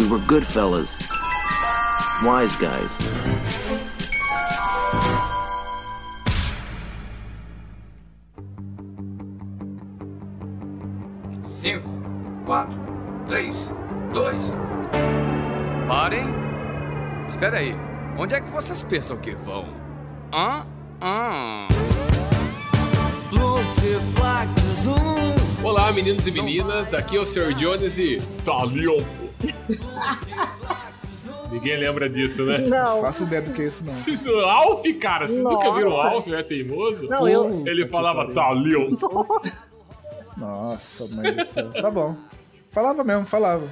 We were good fellas. Wise guys. Cinco, quatro, três, dois. Parem. Espera aí. Onde é que vocês pensam que vão? Hã? Hã? Olá, meninos e meninas, aqui é o Sr. Jones e Talion. Ninguém lembra disso, né? Não. Faço ideia do que é isso, não. Vocês do Alf, cara, vocês nunca Nossa. viram o Alf, é teimoso? Não, eu. Ele falava Talion. Nossa, mãe do céu. Tá bom. Falava mesmo, falava.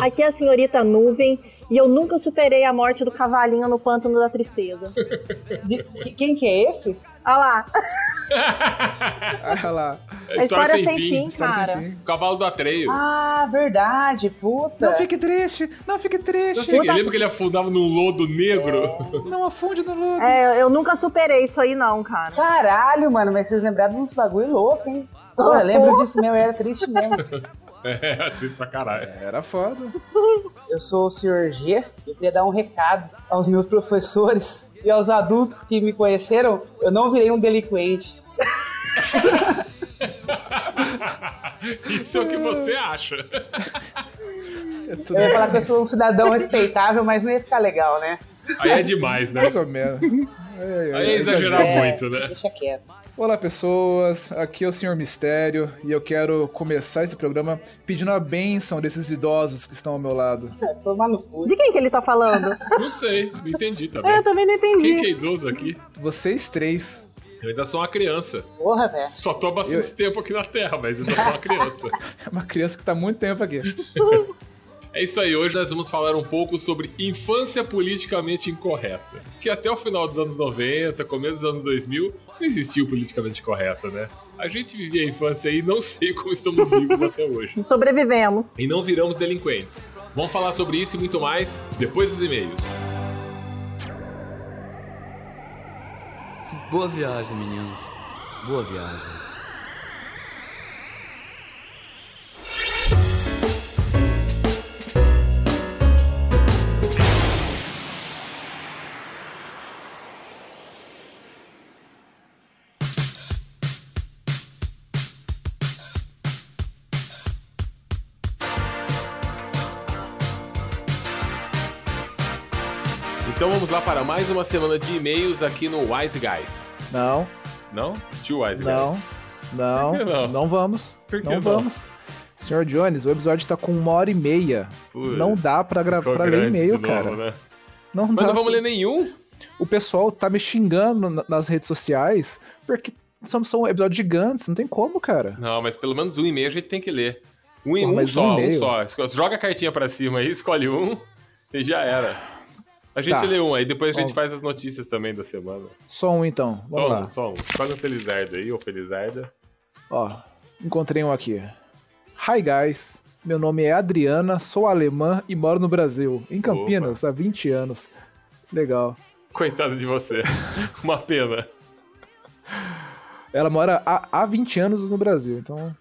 Aqui é a senhorita Nuvem e eu nunca superei a morte do cavalinho no pântano da tristeza. De- que- Quem que é esse? Olha lá, Ah lá. É a história sem fim, História cara. sem fim. O cavalo do Atreio. Ah, verdade, puta. Não fique triste, não fique Não triste. sei, que- lembra que ele afundava num lodo negro? Não afunde no lodo. É, eu nunca superei isso aí não, cara. Caralho, mano, mas vocês lembraram de uns bagulho louco, hein? Pô, eu lembro disso mesmo, eu era triste mesmo. É, triste pra caralho. Era foda. Eu sou o Sr. G, eu queria dar um recado aos meus professores e aos adultos que me conheceram. Eu não virei um delinquente. Isso é o que você acha. É Eu ia falar que eu sou um cidadão respeitável, mas não ia ficar legal, né? Aí é demais, né? mais ou menos. É, Aí é exagerar É, muito, né? Deixa quieto. Olá, pessoas. Aqui é o Senhor Mistério e eu quero começar esse programa pedindo a bênção desses idosos que estão ao meu lado. É, Tomar no cu. De quem que ele tá falando? Não sei, não entendi É, eu também. também não Quem que é entendi. idoso aqui? Vocês três. Eu ainda sou uma criança. Porra, velho. Só tô há bastante tempo aqui na Terra, mas ainda sou uma criança. É uma criança que tá há muito tempo aqui. É isso aí, hoje nós vamos falar um pouco sobre infância politicamente incorreta. Que até o final dos anos 90, começo dos anos 2000, não existiu politicamente correta, né? A gente vivia a infância aí e não sei como estamos vivos até hoje. Sobrevivemos. E não viramos delinquentes. Vamos falar sobre isso e muito mais depois dos e-mails. Boa viagem, meninos. Boa viagem. Para mais uma semana de e-mails aqui no Wise Guys. Não, Não? Tio Wise Guys. não, não, não? não vamos. Por que não, não? vamos. Senhor Jones, o episódio tá com uma hora e meia. Putz, Não dá pra gra- pra ler e-mail, novo, cara. né? Não Mas dá. não vamos ler nenhum? O pessoal tá me xingando na- nas redes sociais porque são, são episódios gigantes, não tem como, cara. Não, mas pelo menos um e-mail a gente tem que ler. Um, Porra, um só, um um, só. Joga a cartinha pra cima aí, escolhe um e já era. A gente Tá. lê um, aí depois a gente Ó. faz as notícias também da semana. Só um então. Vamos Só lá. um, só um. Escolhe um Felizardo aí, ou Felizarda. Ó, encontrei um aqui. Hi guys, meu nome é Adriana, sou alemã e moro no Brasil, em Campinas, há 20 anos. Legal. Coitado de você. Uma pena. Ela mora há, há 20 anos no Brasil, então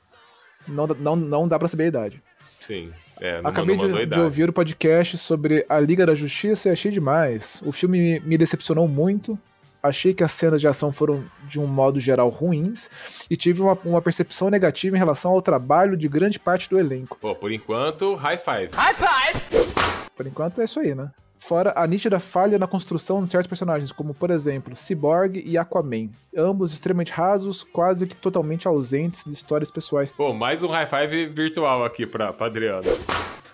não, não, não dá pra saber a idade. Sim. É, não, Acabei de, de ouvir o podcast sobre a Liga da Justiça e achei demais. O filme me- decepcionou muito. Achei que as cenas de ação foram, de um modo geral, ruins. E tive uma, uma percepção negativa em relação ao trabalho de grande parte do elenco. Pô, por enquanto, high five. Por enquanto é isso aí, né? Fora a nítida falha na construção de certos personagens, como por exemplo Cyborg e Aquaman. Ambos extremamente rasos, quase que totalmente ausentes de histórias pessoais. Pô, mais um high five virtual aqui pra, pra Adriana.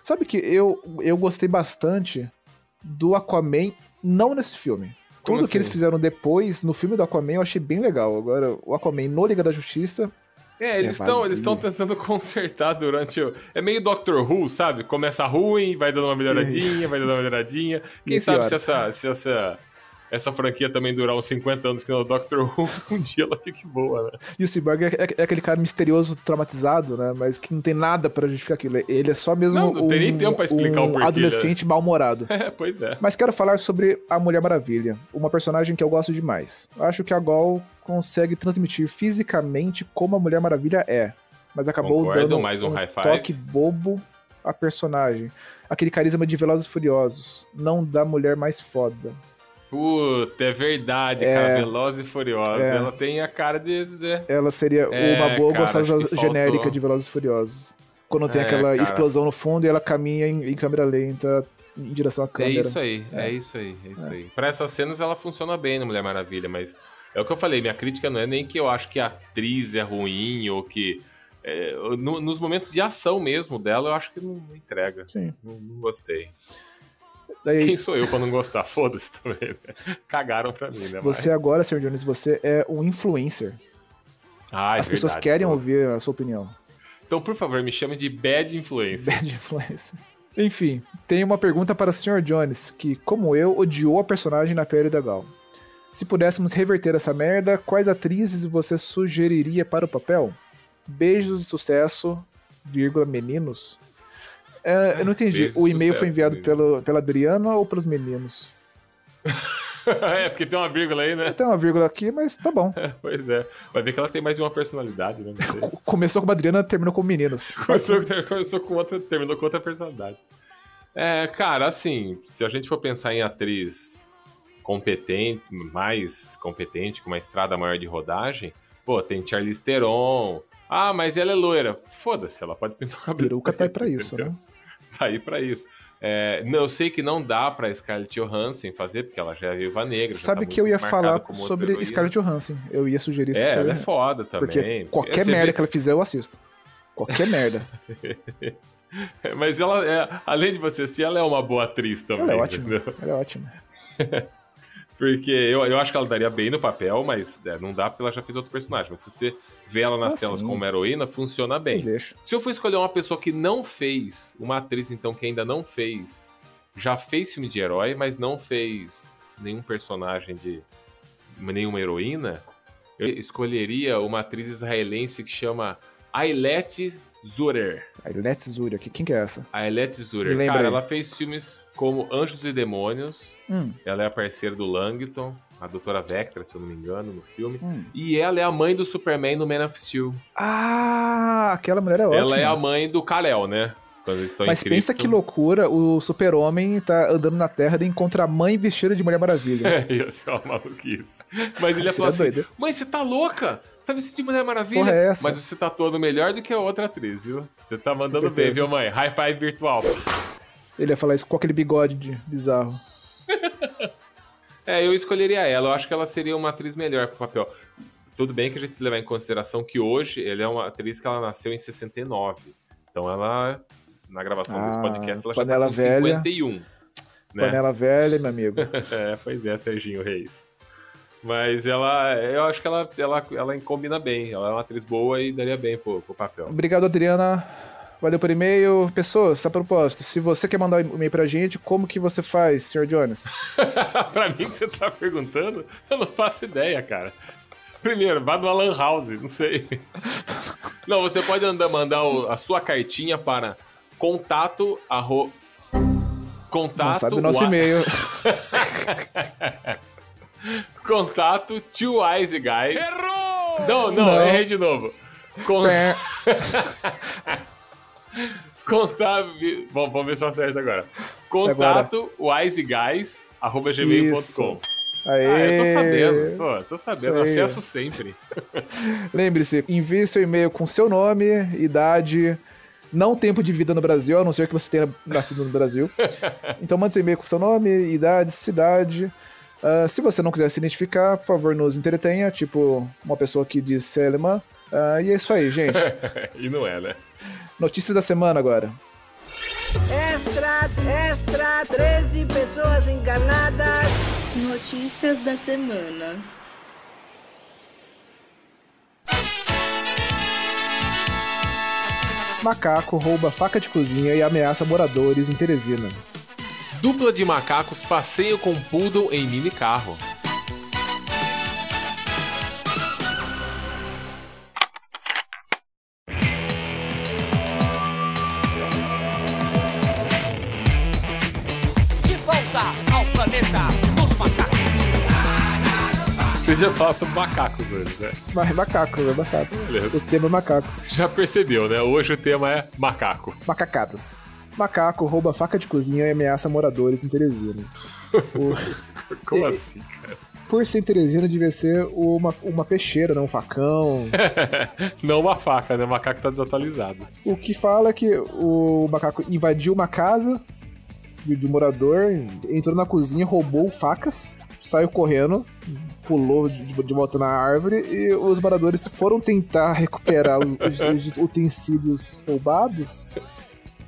Sabe que eu, eu gostei bastante do Aquaman, não nesse filme. Como Tudo que eles assim? fizeram depois, no filme do Aquaman, eu achei bem legal. Agora, o Aquaman no Liga da Justiça, É, eles É estão vazio. eles estão tentando consertar durante o. É meio Doctor Who, sabe? Começa ruim, vai dando uma melhoradinha, vai dando uma melhoradinha. Quem E sabe se essa, se essa, essa franquia também durar uns 50 anos que não é o Doctor Who, um dia ela fique boa, né? E o Cyborg é, é- é aquele cara misterioso, traumatizado, né? Mas que não tem nada pra justificar aquilo. Ele é só mesmo Não, não tem nem um, tempo pra explicar o um porquê, adolescente mal-humorado. É, pois é. Mas quero falar sobre a Mulher Maravilha, uma personagem que eu gosto demais. Acho que a Gol consegue transmitir fisicamente como a Mulher Maravilha é, mas acabou Concordo, dando mais um um toque bobo a personagem. Aquele carisma de Velozes e Furiosos. Não dá mulher mais foda. Puta, é verdade, É. cara. Velozes e Furiosos. É. Ela tem a cara de. de- Ela seria É, uma boa gostosa genérica de Velozes e Furiosos. Quando tem É, aquela cara. explosão no fundo e ela caminha em, em câmera lenta em direção à É câmera. isso aí, é, isso aí, é isso aí. Pra essas cenas ela funciona bem no Mulher Maravilha, mas é o que eu falei, minha crítica não é nem que eu acho que a atriz é ruim ou que. é, no- nos momentos de ação mesmo dela, eu acho que não, não entrega. Sim. Não, não gostei. Daí, Quem sou eu pra não gostar? Foda-se também. né? Cagaram pra mim, né? você agora, Sr. Jones, você é um influencer. Mas- Ah, é As pessoas verdade, querem tô- ouvir a sua opinião. Então, por favor, me chame de Bad Influencer. Bad influencer. Enfim, tem uma pergunta para o Sr. Jones, que, como eu, odiou a personagem na pele da Gal. Se pudéssemos reverter essa merda, quais atrizes você sugeriria para o papel? Beijos e sucesso, vírgula, meninos? É, eu não entendi. O e-mail foi enviado menino. pelo, pela Adriana ou pelos meninos? é, porque tem uma vírgula aí, né? Tem uma vírgula aqui, mas tá bom. Pois é. Vai ver que ela tem mais de uma personalidade, né? Começou com a Adriana, terminou com meninos. Começou, começou com outra, terminou com outra personalidade. É, cara, assim, se a gente for pensar em atriz competente, mais competente, com uma estrada maior de rodagem, pô, tem Charlize Theron. Ah, mas ela é loira. Foda-se, ela pode pintar o cabelo. Peruca tá aí pra isso, entendeu? né? Tá aí pra isso. É, não, eu sei que não dá pra Scarlett Johansson fazer, porque ela já é viúva negra. já Sabe tá que eu ia falar sobre. Scarlett Johansson. Eu ia sugerir isso. É, ela é foda também. Porque qualquer merda vê- que ela fizer, eu assisto. Qualquer merda. Mas ela é, além de você assistir, ela é uma boa atriz também. Ela é ótima. entendeu? Ela é ótima. Porque eu, eu acho que ela daria bem no papel, mas é, não dá porque ela já fez outro personagem. Mas se você vê ela nas Ah, telas sim. como uma heroína, funciona bem. Se eu for escolher uma pessoa que não fez, uma atriz então que ainda não fez, já fez filme de herói, mas não fez nenhum personagem de nenhuma heroína, eu escolheria uma atriz israelense que chama Ailete Zurer. Zuri aqui. Quem que é essa? A Ailete Me Zurer. Cara, aí. ela fez filmes como Anjos e Demônios, Hum, ela é a parceira do Langton, a doutora Vectra, se eu não me engano, no filme. hum. E ela é a mãe do Superman no Man of Steel. Ah, aquela mulher é ótima. Ela é a mãe do Kal-El, né? Mas pensa que loucura, o super-homem tá andando na Terra e encontra a mãe vestida de Mulher Maravilha. É, ia ser uma maluquice. Mas ele ia Seria falar assim: doido. Mãe, você tá louca? Você tá vestida de Mulher Maravilha? Porra é essa? Mas você tá atuando melhor do que a outra atriz, viu? Você tá mandando bem, viu, mãe? High five virtual. Ele ia falar isso com aquele bigode de bizarro. É, eu escolheria ela. Eu acho que ela seria uma atriz melhor pro papel. Tudo bem que a gente se levar em consideração que hoje ela é uma atriz que ela nasceu em 69. Então ela, na gravação desse Ah, podcast, ela já tá com velha. 51. Né? Panela velha, meu amigo. É, pois é, Serginho Reis. Mas ela, eu acho que ela, ela, ela combina bem. Ela é uma atriz boa e daria bem pro, pro papel. Obrigado, Adriana. Valeu por e-mail. Pessoas, a propósito, se você quer mandar um e-mail pra gente, como que você faz, Sr. Jones? pra mim que você tá perguntando, eu não faço ideia, cara. Primeiro, vá no Alan House, não sei. Não, você pode andar, mandar o- a sua cartinha para contato arro... Contato Não sabe o nosso wa- e-mail. Contato to Wise Guy. Errou! Não, não, Não. errei de novo. Con... Contato. Bom, vamos ver se eu acerto agora. Contato wiseguys.gmail.com. Aê. Ah, eu tô sabendo. Pô, tô sabendo. Acesso sempre. Lembre-se, envie seu e-mail com seu nome, idade, não tempo de vida no Brasil, a não ser que você tenha nascido no Brasil. Então mande seu e-mail com seu nome, idade, cidade. Ah, se você não quiser se identificar, por favor, nos entretenha, tipo uma pessoa que diz ser alemã. Ah, e é isso aí, gente. e não é, né? Notícias da semana agora. Extra, extra, 13 pessoas encarnadas. Notícias da semana. Macaco rouba faca de cozinha e ameaça moradores em Teresina. Dupla de macacos passeio com poodle em mini carro. Podia falar sobre macacos hoje, né? Mas macacos, é macacos. Beleza. O tema é macacos. Já percebeu, né? Hoje o tema é macaco. Macacadas. Macaco rouba faca de cozinha e ameaça moradores em Teresina. O- Como E- assim, cara? Por ser em Teresina, devia ser uma, uma peixeira, não um facão. Não uma faca, né? O macaco tá desatualizado. O que fala é que o macaco invadiu uma casa de um morador, entrou na cozinha, roubou facas, saiu correndo, pulou de, de volta na árvore e os moradores foram tentar recuperar os, os utensílios roubados.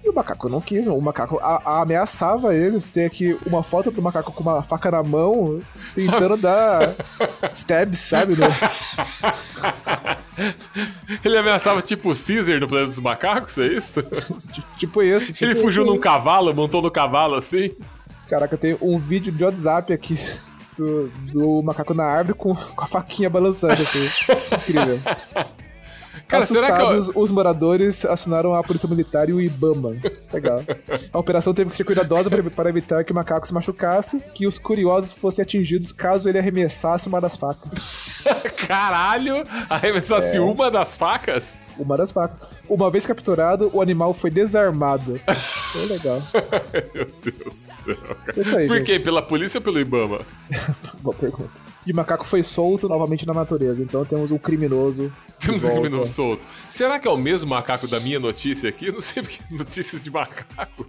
E o macaco não quis, o macaco a- a- ameaçava eles. Tem aqui uma foto do macaco com uma faca na mão, tentando dar stabs, sabe? né? Ele ameaçava tipo o Caesar no Planeta dos Macacos, é isso? Tipo esse. Tipo Ele fugiu esse. num cavalo, montou no cavalo assim? Caraca, tem um vídeo de WhatsApp aqui do, do macaco na árvore com, com a faquinha balançando assim. Incrível. Cara, que eu- Assustados, os moradores acionaram a polícia militar e o Ibama. Legal. A operação teve que ser cuidadosa para- evitar que o macaco se machucasse, que os curiosos fossem atingidos caso ele arremessasse uma das facas. Caralho! Arremessasse É. uma das facas? Uma das facas. Uma vez capturado, o animal foi desarmado. Foi legal. Meu Deus do céu, cara. Isso aí, Por gente. quê? Pela polícia ou pelo Ibama? Boa pergunta. E o macaco foi solto novamente na natureza. Então temos um criminoso. Temos um criminoso solto. Será que é o mesmo macaco da minha notícia aqui? Eu não sei porque notícias de macaco.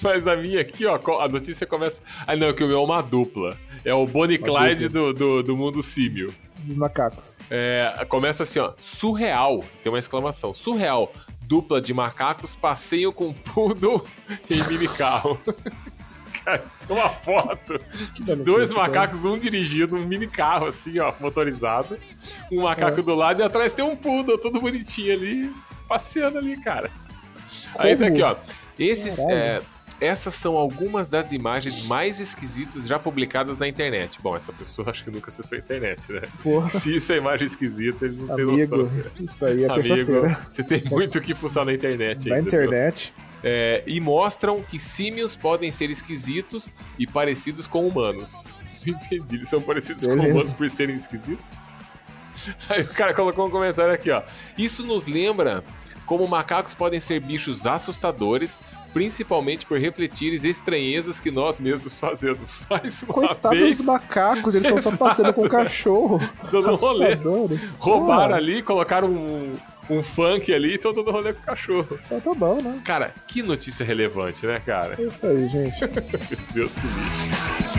Mas na minha aqui, ó, a notícia começa. Ah, não, que o meu é uma dupla. É o Bonnie Uma Clyde dupla. do, do, do mundo símio. Dos macacos. É, começa assim, ó. Surreal. Tem uma exclamação. Surreal. Dupla de macacos passeio com poodle em mini carro. Cara, uma foto de dois cara. macacos, um dirigindo um mini carro, assim, ó, motorizado. Um macaco do lado e atrás tem um poodle, todo bonitinho ali, passeando ali, cara. Aí tá aqui, ó. Esses, é, essas são algumas das imagens mais esquisitas já publicadas na internet. Bom, essa pessoa acho que nunca acessou a internet, né? Porra. Se isso é imagem esquisita, ele não tem Amigo, noção. cara. isso aí é Amigo, você tem muito que fuçar na internet Na ainda, viu? internet. É, e mostram que símios podem ser esquisitos e parecidos com humanos. Entendi, eles são parecidos com Beleza. humanos por serem esquisitos? Aí o cara colocou um comentário aqui, ó. Isso nos lembra como macacos podem ser bichos assustadores, principalmente por refletirem estranhezas que nós mesmos fazemos. Mais uma Coitado vez, dos macacos, eles estão só passeando com o cachorro. Dando rolê. Roubaram ali, colocaram um, um funk ali e estão dando rolê com o cachorro. Então tá bom, né? Cara, que notícia relevante, né, cara? É isso aí, gente. Meu Deus que livre.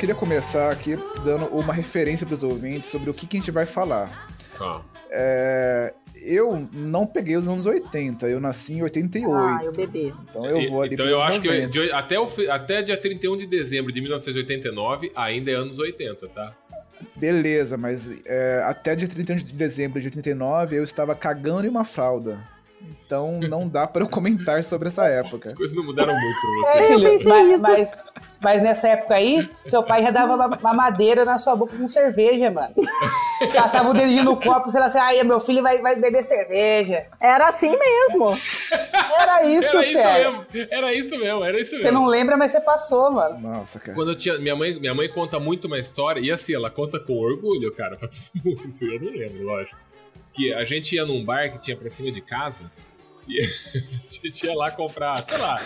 Queria começar aqui dando uma referência pros ouvintes sobre o que, que a gente vai falar. Ah, É, eu não peguei os anos 80, eu nasci em 88. Ah, eu bebê. Então eu vou ali então eu acho que 90. eu- de- até, o, até dia 31 de dezembro de 1989 ainda é anos 80, tá? Beleza, mas é, até dia 31 de dezembro de 89 eu estava cagando em uma fralda. Então não dá pra eu comentar sobre essa época. As coisas não mudaram muito pra você. É, mas, mas, mas nessa época aí, seu pai já dava uma uma madeira na sua boca com cerveja, mano. Passava o dedinho no copo, sei lá assim, ai, meu filho vai, vai beber cerveja. Era assim mesmo. Era isso, Era isso cara. mesmo, era isso mesmo, era isso mesmo. Você não lembra, mas você passou, mano. Nossa, cara. Quando eu tinha. Minha mãe, minha mãe conta muito uma história, e assim, ela conta com orgulho, cara. Faz muito, eu não lembro, lógico. Que a gente ia num bar que tinha pra cima de casa. E a gente ia lá comprar, sei lá.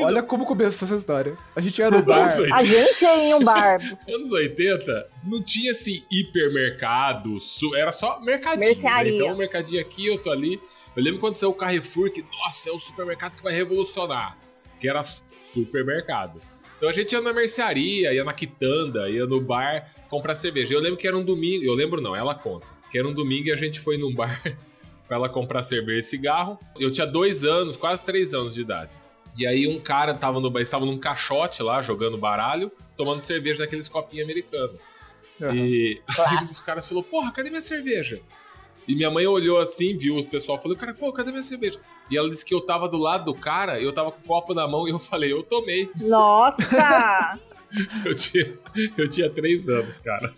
Olha como começou essa história. A gente ia no bar. Nossa, A gente ia em um bar. anos 80, não tinha assim hipermercado, su- era só mercadinho. Né? Então, um mercadinho aqui, eu tô ali. Eu lembro quando saiu o Carrefour, que, nossa, é o supermercado que vai revolucionar. Que era su- supermercado. Então a gente ia na mercearia, ia na quitanda, ia no bar comprar cerveja. Eu lembro que era um domingo, eu lembro não, ela conta. Que era um domingo e a gente foi num bar pra ela comprar cerveja e cigarro. Eu tinha dois anos, quase três anos de idade. E aí um cara tava no, estava num caixote lá, jogando baralho, tomando cerveja naqueles copinhos americanos. Aham. E aí um dos caras falou, porra, cadê minha cerveja? E minha mãe olhou assim, viu o pessoal, falou, cara, pô, cadê minha cerveja? E ela disse que eu tava do lado do cara, eu tava com o copo na mão e eu falei, eu tomei. Nossa! Eu tinha, eu tinha três anos, cara.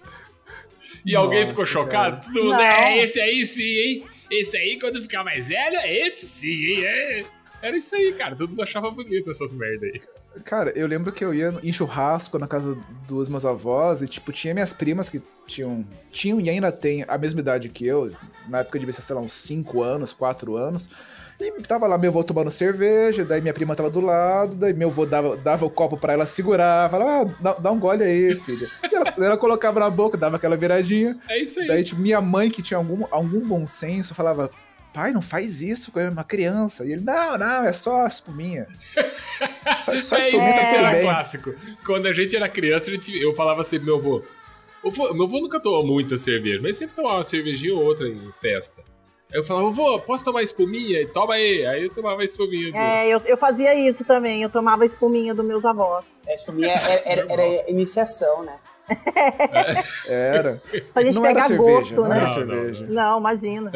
E alguém Nossa, ficou chocado? cara. Tudo, Não. né? Esse aí sim, hein? Esse aí, quando ficar mais velho, é esse sim, hein? É. Era isso aí, cara. Todo mundo achava bonito essas merda aí. Cara, eu lembro que eu ia em churrasco na casa dos meus avós e, tipo, tinha minhas primas que tinham, tinham e ainda têm a mesma idade que eu. Na época devia ser, sei lá, uns 5 anos, 4 anos. E tava lá meu avô tomando cerveja, daí minha prima tava do lado, daí meu avô dava, dava o copo pra ela segurar, falava, ah, dá, dá um gole aí, filha. E ela, ela colocava na boca, dava aquela viradinha. É isso aí. Daí, tipo, minha mãe, que tinha algum, algum bom senso, falava, pai, não faz isso com uma criança. E ele, não, não, é só espuminha. Só, só é isso, espuminha tá esse tudo era bem. clássico. Quando a gente era criança, a gente- eu falava sempre pro meu avô. "Ô, vô, Meu avô nunca tomou muita cerveja, mas sempre tomava uma cervejinha ou outra em festa. Aí eu falava, vô, posso tomar espuminha? E toma aí. Aí eu tomava espuminha. dele. É, eu, eu fazia isso também. Eu tomava espuminha dos meus avós. É, tipo, minha era, era, era iniciação, né? Era. Pra gente não era pegar cerveja, gosto, não né? era Não, cerveja. Não, imagina.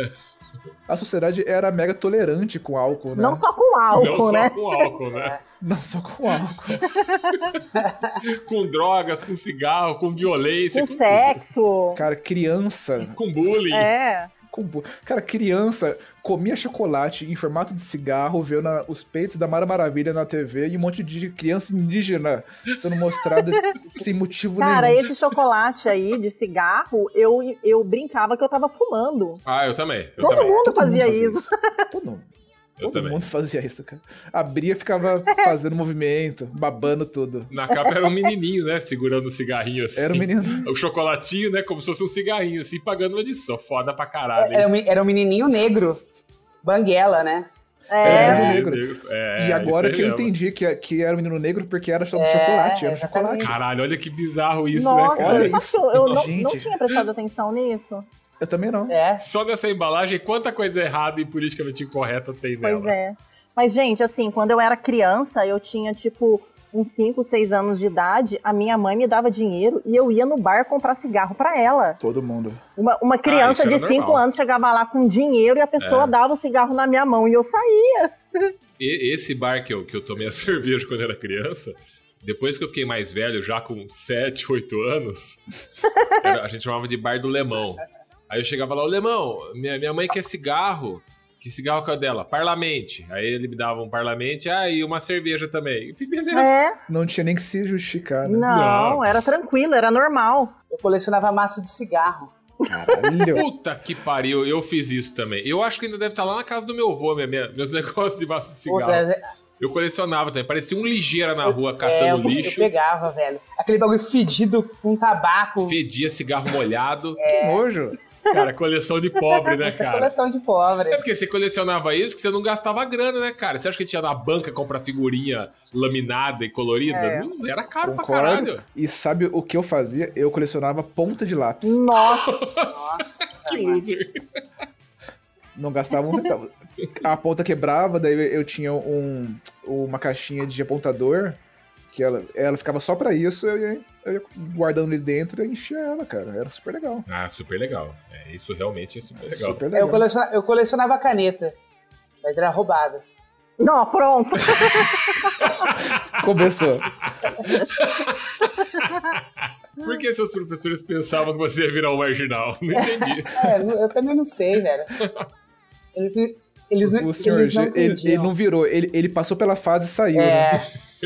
A sociedade era mega tolerante com álcool, né? Não só com álcool, Não só né? com álcool, né? Não só com álcool. com drogas, com cigarro, com violência, Com com, sexo. Cara, criança. com bullying. É. com Cara, criança comia chocolate em formato de cigarro, vendo na- os peitos da Mara Maravilha na TV e um monte de criança indígena sendo mostrada sem motivo Cara, nenhum. esse chocolate aí de cigarro, eu, eu brincava que eu tava fumando. Ah, eu também. Eu Todo também. mundo Todo mundo fazia fazia isso. Todo mundo. Eu Todo também. mundo fazia isso, cara. Abria e ficava fazendo movimento, babando tudo. Na capa era um menininho, né? Segurando o cigarrinho assim. Era um menino. O chocolatinho, né? Como se fosse um cigarrinho, assim, pagando uma edição. Foda pra caralho. Era, um- era um menininho negro. Banguela, né? Era É. um menino É, negro. é, e agora que eu mesmo. entendi que, que era um menino negro porque era só É, chocolate, era um chocolate. Caralho, olha que bizarro isso, Nossa, né, cara? Olha sabe isso. que eu, eu não, não tinha prestado atenção nisso. Eu também não. É. Só nessa embalagem, quanta coisa errada e politicamente incorreta tem Pois nela. é. Mas, gente, assim, quando eu era criança, eu tinha, tipo, uns 5, 6 anos de idade, a minha mãe me dava dinheiro e eu ia no bar comprar cigarro pra ela. Todo mundo. Uma, uma criança Ah, isso de era 5 normal. anos chegava lá com dinheiro e a pessoa É. dava o cigarro na minha mão e eu saía. E- esse bar que eu, que eu tomei a cerveja quando era criança, depois que eu fiquei mais velho, já com 7, 8 anos, era- a gente chamava de bar do Lemão. Aí eu chegava lá, ô Lemão, minha, minha mãe quer cigarro. Que cigarro que é o dela? Parlamente. Aí ele me dava um parlamente, ah, e uma cerveja também. E beleza. É, Não tinha nem que se justificar, né? não, Não. era tranquilo, era normal. Eu colecionava maço de cigarro. Caralho. Puta que pariu, eu fiz isso também. Eu acho que ainda deve estar lá na casa do meu avô, minha, minha- meus negócios de maço de cigarro. Outra, Eu colecionava também, parecia um ligeira na rua é, eu, catando eu lixo. pegava, velho. Aquele bagulho fedido com tabaco. Fedia cigarro molhado. Que nojo. Cara, coleção de pobre, né, cara? Coleção de pobre. É porque você colecionava isso que você não gastava grana, né, cara? Você acha que tinha na banca comprar figurinha laminada e colorida? É. Não, era caro pra Concordo. caralho. E sabe o que eu fazia? Eu colecionava ponta de lápis. Nossa, Nossa, Que loser. Não gastava um centavo. A ponta quebrava, daí eu tinha um, uma caixinha de apontador, que ela, ela ficava só pra isso, eu ia, eu ia guardando ali dentro e enchia ela, cara. Era super legal. Ah, super legal. É, isso realmente é super legal. Super Eu legal. colecionava, eu colecionava caneta. Mas era roubada. não, pronto. Começou. Por que seus professores pensavam que você ia virar um marginal? Não entendi. É, eu eu também não sei, velho. Eles, não- eles, não- O senhor eles não G, ele, ele não virou, ele, ele passou pela fase e saiu, né?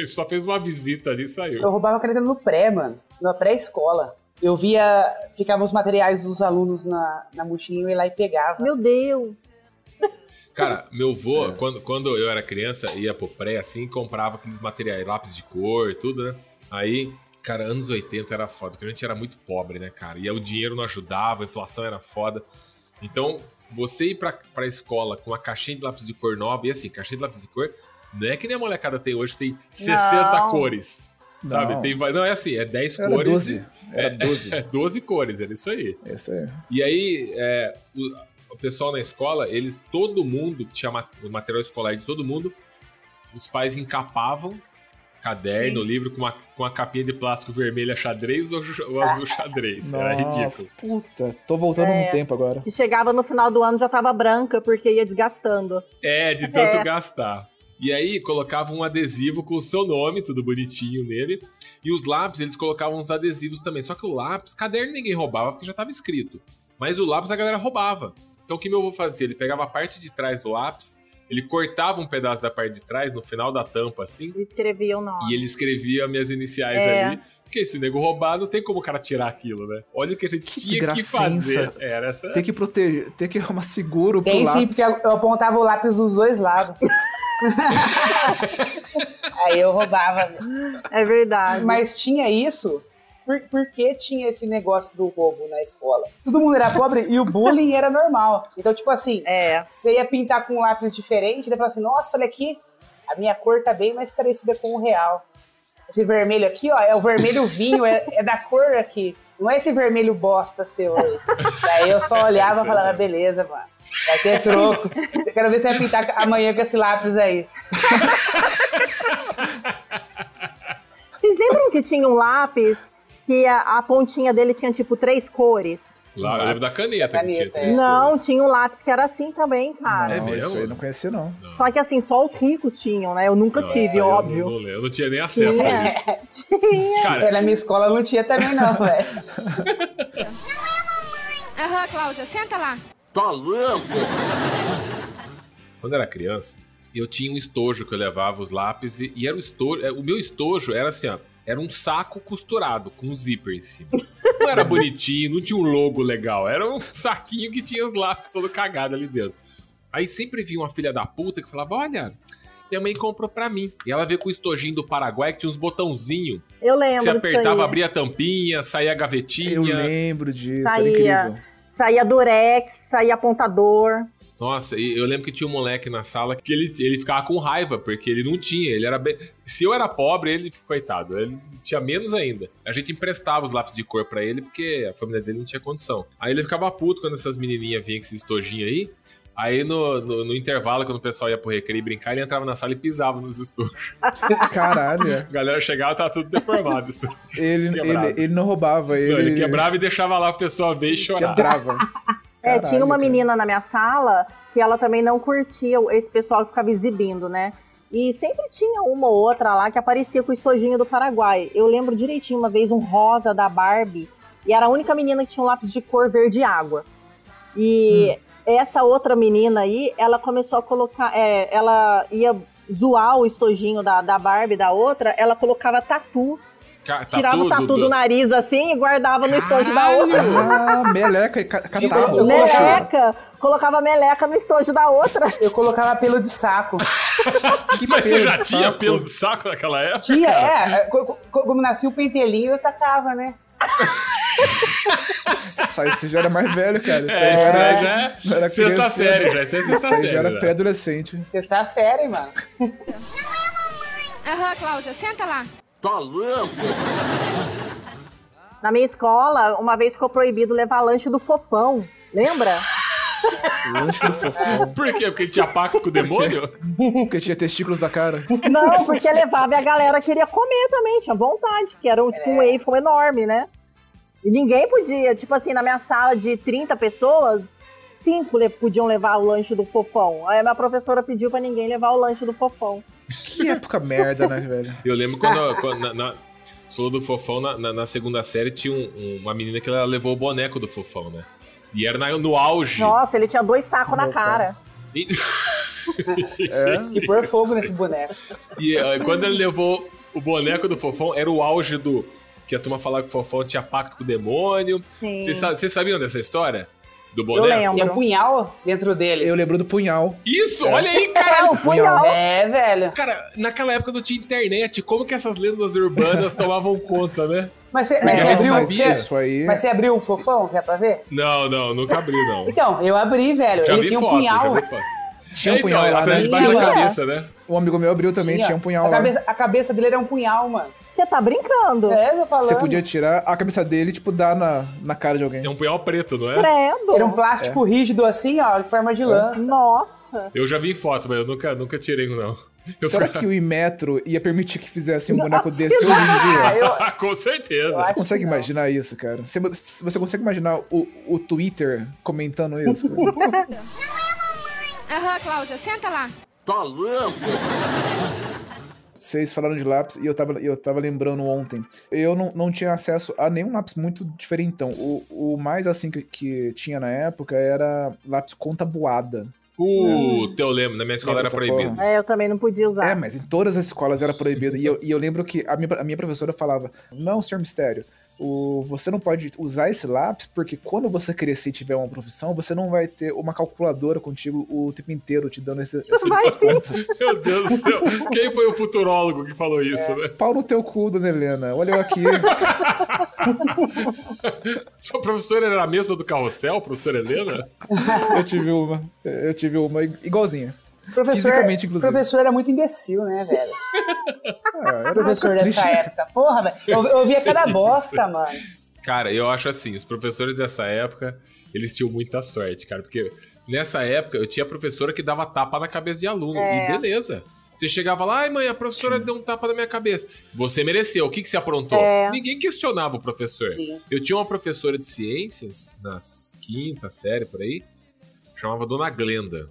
Ele só fez uma visita ali e saiu. eu roubava caneta no pré, mano. Na pré-escola. Eu via. Ficavam os materiais dos alunos na, na mochilinha, eu ia lá e pegava. Meu Deus. Cara, meu vô, É. quando, quando eu era criança, ia pro pré assim, comprava aqueles materiais, lápis de cor, tudo, né? Aí, cara, anos 80 era foda, porque a gente era muito pobre, né, cara? E aí o dinheiro não ajudava, a inflação era foda. Então, você ir pra, pra escola com uma caixinha de lápis de cor nova, e assim, caixinha de lápis de cor, não é que nem a molecada tem hoje, tem 60 Não. cores. Sabe? Não. Tem, não, é assim, é 10 Era cores. 12. Era 12. É 12 cores, era isso aí. Isso aí. E aí, é, o, o pessoal na escola, eles, todo mundo, tinha ma- o material escolar de todo mundo, os pais encapavam caderno, livro com uma, com uma capinha de plástico vermelha xadrez ou, ou azul xadrez. Era Nossa, ridículo. puta. Tô voltando É. no tempo agora. E chegava no final do ano já tava branca, porque ia desgastando. É, de tanto É. gastar. E aí colocava um adesivo com o seu nome, tudo bonitinho nele. E os lápis, eles colocavam uns adesivos também. Só que o lápis, caderno ninguém roubava porque já tava escrito. Mas o lápis a galera roubava. Então o que meu avô fazia? Ele pegava a parte de trás do lápis, ele cortava um pedaço da parte de trás, no final da tampa, assim, Escrevia o nome. e ele escrevia minhas iniciais É. ali. Porque se o nego roubar, não tem como o cara tirar aquilo, né? Olha o que a gente Que tinha que fazer. Era essa. Tem que proteger, tem que arrumar seguro pro Tem sim, lápis. porque eu apontava o lápis dos dois lados. Aí eu roubava. É verdade. Mas tinha isso. Por, por que tinha esse negócio do roubo na escola? Todo mundo era pobre e o bullying era normal. Então, tipo assim, É. você ia pintar com um lápis diferente, daí falava assim, nossa, olha aqui, a minha cor tá bem mais parecida com o real. Esse vermelho aqui, ó, é o vermelho vinho, é, é da cor aqui. Não é esse vermelho bosta seu aí. Daí eu só olhava e falava, beleza, mano. Vai ter troco. Eu quero ver se vai pintar amanhã com esse lápis aí. Vocês lembram que tinha um lápis que a, a pontinha dele tinha tipo três cores? Lá, eu lembro da caneta, que tinha Caneta, três não, tinha um lápis que era assim também, cara. É Não, mesmo? isso aí eu não conhecia, não. Só que assim, só os ricos tinham, né? Eu nunca Não, tive, eu não- óbvio. Não, lembro. eu não tinha nem acesso a Tinha. isso. Tinha. Cara, É, na minha escola não tinha também não, velho. Aham, Cláudia, senta lá. Tá louco? quando eu era criança, eu tinha um estojo que eu levava os lápis e, e era o estojo. é, O meu estojo era assim, ó. Era um saco costurado com um zíper em cima. Não era bonitinho, não tinha um logo legal. Era um saquinho que tinha os lápis todo cagado ali dentro. Aí sempre vinha uma filha da puta que falava: Olha, minha mãe comprou pra mim. E ela veio com o estojinho do Paraguai que tinha uns botãozinhos. Eu lembro Você disso apertava, aí. abria a tampinha, saía a gavetinha. Eu lembro disso, era Saía. incrível. Saía durex, saía apontador. Nossa, e eu lembro que tinha um moleque na sala que ele, ele ficava com raiva, porque ele não tinha, ele era bem... Se eu era pobre, ele, coitado, ele tinha menos ainda. A gente emprestava os lápis de cor pra ele, porque a família dele não tinha condição. Aí ele ficava puto quando essas menininhas vinham com esses estojinhos aí. Aí no, no, no intervalo, quando o pessoal ia pro recreio brincar, ele entrava na sala e pisava nos estojos. Caralho. A galera chegava e tava tudo deformado. o. Ele, ele, ele não roubava, ele, Não, ele quebrava e deixava lá a pessoa ver e chorar. quebrava. É, Caralho, tinha uma cara. menina na minha sala que ela também não curtia esse pessoal que ficava exibindo, né? E sempre tinha uma ou outra lá que aparecia com o estojinho do Paraguai. Eu lembro direitinho uma vez um rosa da Barbie e era a única menina que tinha um lápis de cor verde água. E essa outra menina aí, ela começou a colocar, é, ela ia zoar o estojinho da, da Barbie da outra, ela colocava tatu, Ca- tirava o tatu do- do, nariz assim e guardava no estojo da outra. Ah, meleca e ca- catarro. Meleca, colocava meleca no estojo da outra. Eu colocava pelo de saco. Que Mas você já tinha saco. pelo de saco naquela época? Tinha, cara? é. co- Como nascia o pentelinho, eu tacava, né? Isso aí você já era mais velho, cara. Isso aí É, não isso era, já é não era sexta criança, série, já. Isso é Isso sexta série. já era pré-adolescente. Sexta série, mano. Aham, Cláudia, senta lá. Tá louco? Na minha escola, uma vez ficou proibido levar lanche do fofão. Lembra? Lanche do fofão. Por quê? Porque ele tinha pacto com o demônio? Porque tinha testículos da cara. Não, porque levava e a galera queria comer também, tinha vontade, que era um, tipo, um waffle enorme, né? E ninguém podia, tipo assim, na minha sala de 30 pessoas, cinco le- podiam levar o lanche do fofão. Aí a minha professora pediu pra ninguém levar o lanche do fofão. Que época merda, né, velho? Eu lembro quando. quando na, na, você falou do fofão, na, na, na segunda série tinha um- um- uma menina que ela levou o boneco do fofão, né? E era na- no auge. Nossa, ele tinha dois sacos na cara. E, É. E pôr fogo nesse boneco. e, eh, quando ele levou o boneco do fofão, era o auge do. Que a turma falava que o fofão tinha pacto com o demônio. Vocês sabiam dessa história? Do Eu boneco? lembro. Tinha um punhal dentro dele. Eu lembro do punhal. Isso, olha aí, É, caralho! o punhal. É, velho. Cara, naquela época não tinha internet. Como que essas lendas urbanas tomavam conta, né? Mas você, É, mas você eu abriu, sabia. você- Isso aí. mas você abriu o fofão, quer pra ver? Não, não, nunca abri, não. Então, eu abri, velho. Já Ele tinha um foto, já punhal. vi foto. Tinha um É, punhal então, lá, né? debaixo da Tinha. cabeça, né? Um amigo meu abriu também, tinha, um punhal a lá. cabeça, a cabeça dele era um punhal, mano. Você tá brincando? É, eu falando. Você podia tirar a cabeça dele e, tipo, dar na, na cara de alguém. É um punhal preto, não é? Credo. Era um plástico rígido assim, ó, em forma de lança. Nossa. Eu já vi foto, mas eu nunca, nunca tirei um, não. Eu Será ficava- que o Imetro ia permitir que fizesse um boneco desse hoje em dia? Ah, eu, Com certeza. Você consegue não. imaginar isso, cara? Você, você consegue imaginar o, o Twitter comentando isso? cara? Aham, Cláudia, senta lá. Tá louco? Vocês falaram de lápis e eu tava, eu tava lembrando ontem. Eu não, não tinha acesso a nenhum lápis muito diferentão. O, o mais assim que, que tinha na época era lápis contabuada. Puta, eu lembro, na minha escola era proibido. porra? É, eu também não podia usar. É, mas em todas as escolas era proibido. E eu, e eu lembro que a minha, a minha professora falava: Não, senhor Mistério, o, você não pode usar esse lápis porque quando você crescer e tiver uma profissão, você não vai ter uma calculadora contigo o tempo inteiro te dando esse, essas contas. Meu Deus do céu. Quem foi o futurólogo que falou isso, né? Pau no teu cu, dona Helena. Olha eu aqui. Sua professora era a mesma do carrossel, professora Helena? Eu tive uma. Eu tive uma igualzinha. Professor, Fisicamente, inclusive. professor era muito imbecil, né, velho? Ah, era Professor dessa triste- época. Porra, velho. Eu, eu via cada bosta, mano. Cara, eu acho assim, os professores dessa época, eles tinham muita sorte, cara, porque nessa época eu tinha professora que dava tapa na cabeça de aluno, É. e beleza. Você chegava lá, ai mãe, a professora deu um tapa na minha cabeça. Você mereceu, o que, que você aprontou? É. Ninguém questionava o professor. Sim. Eu tinha uma professora de ciências, nas quinta série, por aí, chamava Dona Glenda.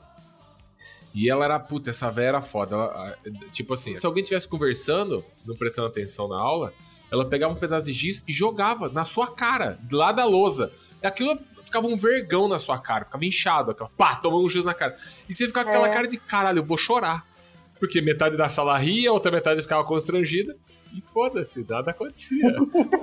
E ela era, puta, essa véia era foda. Ela, tipo assim, se alguém estivesse conversando, não prestando atenção na aula, ela pegava um pedaço de giz e jogava na sua cara, lá da lousa. E aquilo ficava um vergão na sua cara, ficava inchado, aquela, pá, tomando um giz na cara. E você ficava com aquela É. cara de caralho, eu vou chorar. Porque metade da sala ria, outra metade ficava constrangida. E foda-se, nada acontecia.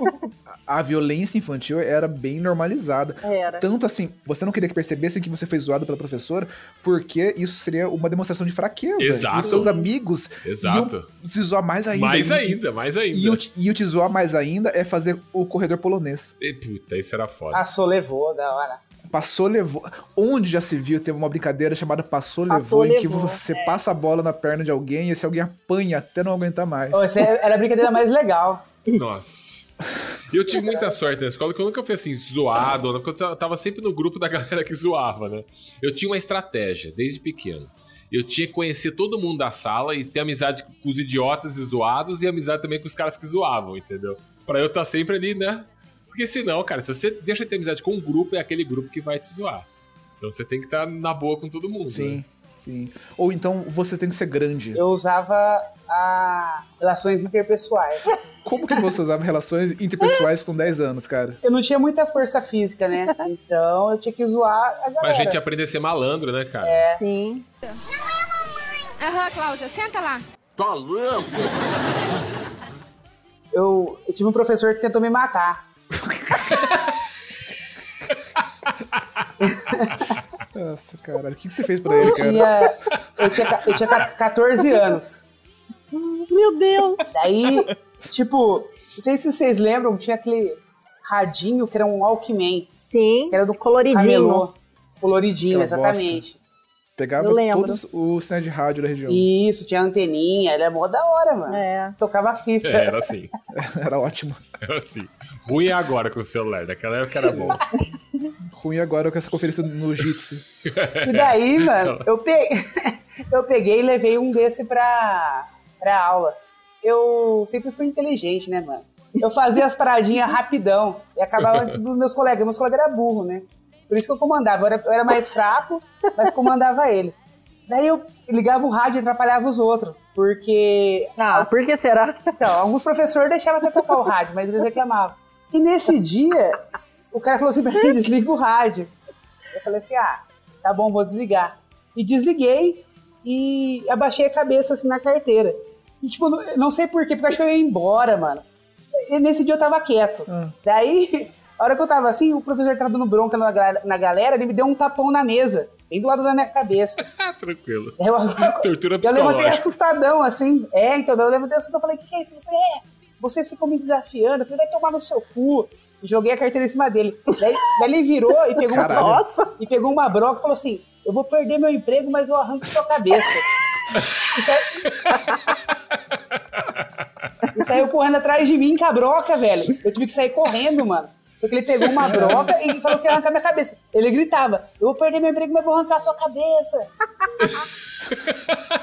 A violência infantil era bem normalizada. Era. Tanto assim, você não queria que percebessem que você foi zoado pela professora, porque isso seria uma demonstração de fraqueza. Exato. E os seus amigos Exato. iam se zoar mais ainda. Mais E- ainda, mais ainda. E o, te- e o te zoar mais ainda é fazer o corredor polonês. E, puta, isso era foda. Passou, levou, da hora. Passou, levou. Onde já se viu, teve uma brincadeira chamada Passou, Passou, levou, em que levou, você é. passa a bola na perna de alguém e esse alguém apanha até não aguentar mais. Essa era a brincadeira mais legal. Nossa. E eu tive muita sorte na escola, que eu nunca fui assim, zoado, porque eu ta- tava sempre no grupo da galera que zoava, né? Eu tinha uma estratégia, desde pequeno. Eu tinha que conhecer todo mundo da sala e ter amizade com os idiotas e zoados e amizade também com os caras que zoavam, entendeu? Pra eu estar sempre ali, né? Porque senão, cara, se você deixa de ter amizade com um grupo, é aquele grupo que vai te zoar. Então você tem que estar na boa com todo mundo. Sim, né? sim. Ou então você tem que ser grande. Eu usava a relações interpessoais. Como que você usava relações interpessoais com 10 anos, cara? Eu não tinha muita força física, né? Então eu tinha que zoar a galera. Mas a gente aprende a ser malandro, né, cara? Sim. Aham, Cláudia, senta lá. Tá louco? eu, eu tive um professor que tentou me matar. Nossa, caralho. O que que você fez pra ele, cara? tinha, eu tinha, eu tinha ca- 14 anos. Meu Deus. Daí, tipo, não sei se vocês lembram, tinha aquele radinho que era um Walkman, Sim. que era do Coloridinho. camelô. Coloridinho, Aquela exatamente. Pegava todos os sinais de rádio da região. Isso, tinha anteninha, era mó da hora, mano. É. Tocava fita. É, era assim. Era ótimo. Era assim. Ruim é agora com o celular, naquela época era bom. Ruim agora com essa conferência no Jitsi. E daí, mano, eu peguei, eu peguei e levei um desse pra, pra aula. Eu sempre fui inteligente, né, mano? Eu fazia as paradinhas rapidão e acabava antes dos meus colegas. Meus colegas eram burros, né? Por isso que eu comandava. Eu era, eu era mais fraco, mas comandava eles. Daí eu ligava o rádio e atrapalhava os outros. Porque Ah, por que será? então, alguns professores deixavam até tocar o rádio, mas eles reclamavam. E nesse dia, o cara falou assim pra mim, desliga o rádio. Eu falei assim, ah, tá bom, vou desligar. E desliguei e abaixei a cabeça assim na carteira. E tipo, não, não sei porquê, porque eu acho que eu ia embora, mano. E nesse dia eu tava quieto. Ah. Daí, a hora que eu tava assim, o professor tava dando bronca na, na galera, ele me deu um tapão na mesa, bem do lado da minha cabeça. Ah, tranquilo. Eu, Tortura eu levantei psicológica. assustadão, assim. É, então, eu levantei assustadão. Falei, o que, que é isso? Você é. Vocês ficam me desafiando. Eu falei, vai tomar no seu cu. Joguei a carteira em cima dele. Daí, daí ele virou e pegou, uma. Nossa. e pegou uma broca e falou assim: Eu vou perder meu emprego, mas eu arranco sua cabeça. E, sa- e saiu correndo atrás de mim com a broca, velho. Eu tive que sair correndo, mano. Porque ele pegou uma broca e falou que ia arrancar minha cabeça. Ele gritava: Eu vou perder meu emprego, mas vou arrancar sua cabeça.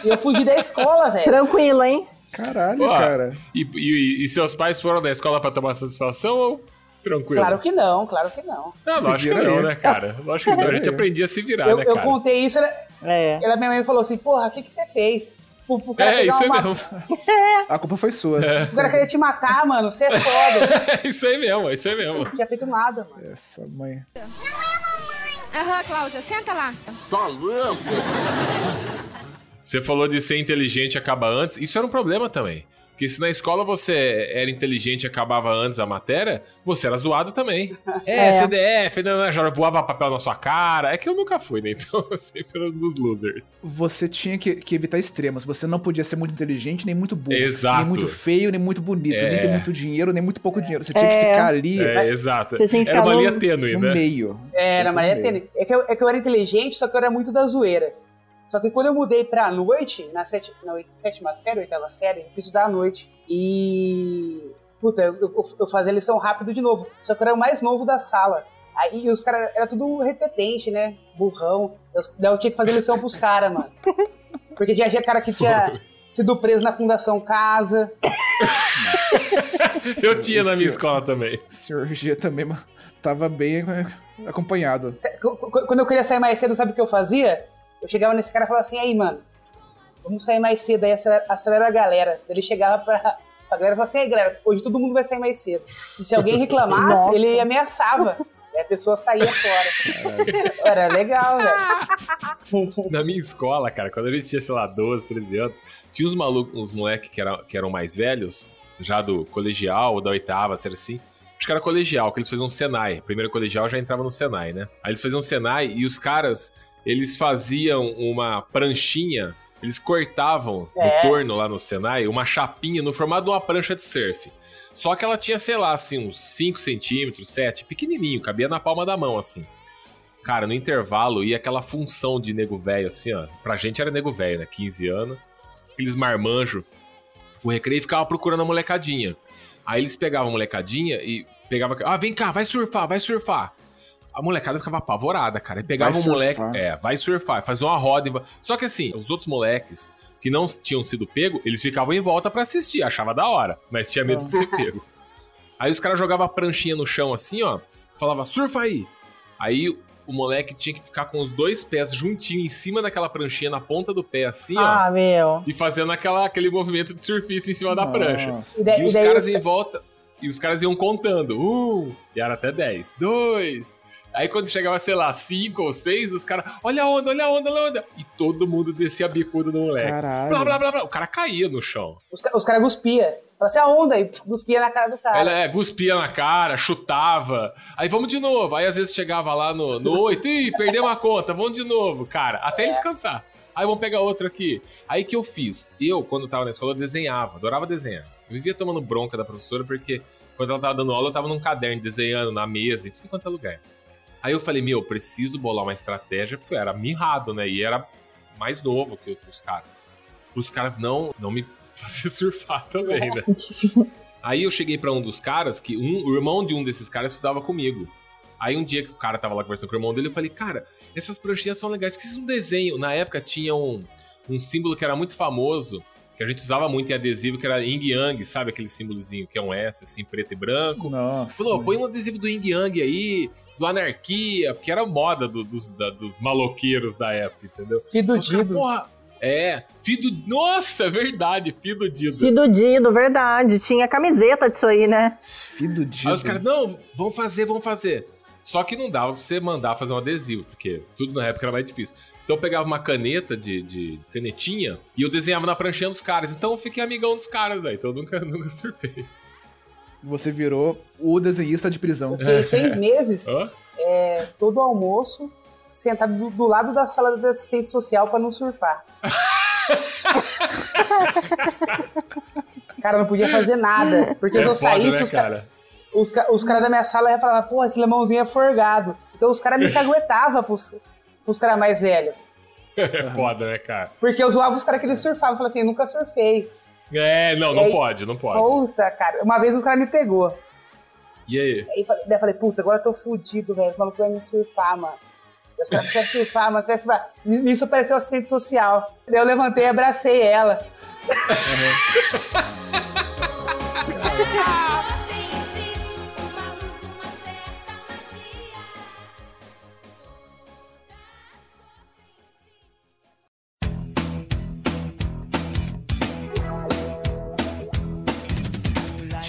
e eu fugi da escola, velho. Tranquilo, hein? Caralho, Pô, cara. E, e- e seus pais foram da escola pra tomar satisfação ou tranquilo? Claro que não, claro que não. Não, Se lógico que não, aí. né, cara? Lógico que não. A gente aí. aprendia a se virar, Eu, né, eu cara? contei isso, ela, É. ela minha mãe falou assim: Porra, o que, que você fez? Pro, pro cara É, isso aí uma... mesmo. A culpa foi sua. O cara queria te matar, mano. Você é foda. É isso aí mesmo, é isso aí mesmo. Não tinha feito nada, mano. Essa mãe. Aham, Cláudia, senta lá. Tá louco? Você falou de ser inteligente e acabar antes. Isso era um problema também. Porque se na escola você era inteligente e acabava antes a matéria, você era zoado também. É, É. CDF, né, já voava papel na sua cara. É que eu nunca fui, né? Então eu sempre era um dos losers. Você tinha que, que evitar extremos. Você não podia ser muito inteligente, nem muito burro. Exato. Nem muito feio, nem muito bonito. É. Nem ter muito dinheiro, nem muito pouco dinheiro. Você tinha É. que ficar ali É, exato. Você tinha que Era uma no- linha tênue, no né? meio. É, Era, Você mas no é, meio. tênis. é, que eu, é que eu era inteligente, só que eu era muito da zoeira. Só que quando eu mudei pra noite, na, sétima, na sétima série, oitava série, eu fui estudar à noite. E. Puta, eu, eu, eu fazia lição rápido de novo. Só que eu era o mais novo da sala. Aí os caras, era tudo repetente, né? Burrão. Eu, daí eu tinha que fazer lição pros caras, mano. Porque tinha, tinha cara que tinha sido preso na Fundação Casa. Eu tinha na minha escola também. O senhor G também mano, tava bem acompanhado. Qu- qu- Quando eu queria sair mais cedo, sabe o que eu fazia? Eu chegava nesse cara e falava assim, aí, mano, vamos sair mais cedo aí, acelera, acelera a galera. Ele chegava pra, pra galera e falava assim, aí, galera, hoje todo mundo vai sair mais cedo. E se alguém reclamasse, ele ameaçava. Aí a pessoa saía fora. Era legal, velho. Na minha escola, cara, quando a gente tinha, sei lá, 12, 13 anos, tinha uns malucos, uns moleques que, era, que eram mais velhos, já do colegial ou da oitava, série assim. Acho que era colegial, que eles faziam Senai. Primeiro colegial já entrava no Senai, né? Aí eles faziam Senai e os caras, eles faziam uma pranchinha, eles cortavam É. no torno lá no Senai uma chapinha no formato de uma prancha de surf. Só que ela tinha, sei lá, assim, uns 5 centímetros, 7, pequenininho, cabia na palma da mão, assim. Cara, no intervalo ia aquela função de nego velho, assim, ó. Pra gente era nego velho, né? 15 anos. Aqueles marmanjos. O recreio ficava procurando a molecadinha. Aí eles pegavam a molecadinha e pegavam. Ah, vem cá, vai surfar, vai surfar. A molecada ficava apavorada, cara. E pegava Vai um moleque. É, vai surfar, fazia uma roda. e Só que assim, os outros moleques que não tinham sido pego, eles ficavam em volta pra assistir, achava da hora, mas tinha medo de ser pego. Aí os caras jogavam a pranchinha no chão assim, ó, falava, surfa aí. Aí o moleque tinha que ficar com os dois pés juntinho em cima daquela pranchinha, na ponta do pé, assim, ó. Ah, meu. E fazendo aquela, aquele movimento de surfista em cima da prancha. Nossa. E daí- E os e daí caras em volta. E os caras iam contando. Um. E era até 10. Dois. Aí quando chegava, sei lá, cinco ou seis, os caras. Olha a onda, olha a onda, olha a onda. E todo mundo descia a bicuda no moleque. Caralho. Blá, blá, blá, blá. O cara caía no chão. Os, os caras cuspia. Falava assim, a onda, e cuspia na cara do cara. Ela é, cuspia na cara, chutava. Aí vamos de novo. Aí às vezes chegava lá no, no 8, ih, perdemos a conta, vamos de novo, cara. Até eles cansar. Aí vamos pegar outro aqui. Aí que eu fiz? Eu, quando tava na escola, eu desenhava, adorava desenhar. Eu vivia tomando bronca da professora porque quando ela tava dando aula, eu tava num caderno desenhando na mesa, em tudo quanto é lugar. Aí eu falei, meu, eu preciso bolar uma estratégia, porque eu era mirrado, né? E era mais novo que os caras. Os caras não, não me fazer surfar também, né? Aí eu cheguei pra um dos caras, que um, o irmão de um desses caras estudava comigo. Aí um dia que o cara tava lá conversando com o irmão dele, eu falei, cara, essas pranchinhas são legais, por que vocês não desenham? Na época tinha um, um símbolo que era muito famoso, que a gente usava muito em adesivo, que era Yin Yang, sabe? Aquele símbolozinho que é um S, assim, preto e branco. Nossa. Falou, põe um adesivo do Yin Yang aí, do Anarquia, porque era moda do- dos, da- dos maloqueiros da época, entendeu? Fido Os caras, Dido. porra, é, Fido... Nossa, é verdade, Fido Dido. Fidudido, verdade. Tinha camiseta disso aí, né? Fido Dido. Aí os caras, não, vamos fazer, vamos fazer. Só que não dava pra você mandar fazer um adesivo, porque tudo na época era mais difícil. Então eu pegava uma caneta de, de canetinha e eu desenhava na pranchinha dos caras. Então eu fiquei amigão dos caras aí. Então eu nunca, nunca surfei. Você virou o desenhista de prisão. Fiquei seis meses, é, todo almoço, sentado do, do lado da sala da assistente social pra não surfar. Cara, não podia fazer nada. Porque se eu É foda, saísse, né, os, ca- cara? os, os caras da minha sala iam falar, pô, esse limãozinho é forgado. Então os caras me caguetavam pros, pros caras mais velhos. É foda, né, cara? Porque eu zoava os caras que eles surfavam. Eu falei assim, eu nunca surfei. É, não, não aí- pode, não pode. Puta, cara. Uma vez os caras me pegou. E aí? Aí eu falei- daí eu falei, puta, agora eu tô fudido, velho. Esse maluco vai me surfar, mano. Os caras precisam surfar, mano. precisam surfar. Nisso apareceu assistente social. Daí eu levantei e abracei ela.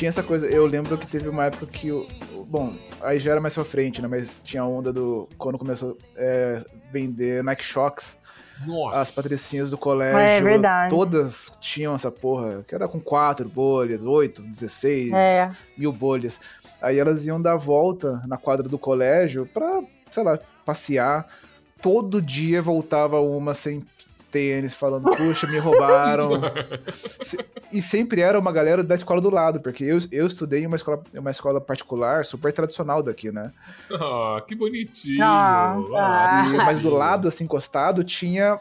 Tinha essa coisa, eu lembro que teve uma época que o. Bom, aí já era mais pra frente, né? Mas tinha a onda do. Quando começou a vender Nike Shocks, Nossa. as patricinhas do colégio. É verdade. Todas tinham essa porra, que era com quatro bolhas, oito, 16 É. mil bolhas. Aí elas iam dar volta na quadra do colégio pra, sei lá, passear. Todo dia voltava uma sem tênis, falando, puxa, me roubaram. E sempre era uma galera da escola do lado, porque eu, eu estudei em uma escola, uma escola particular super tradicional daqui, né? Ah, que bonitinho. Ah, Ah, E- mas do lado, assim, encostado, tinha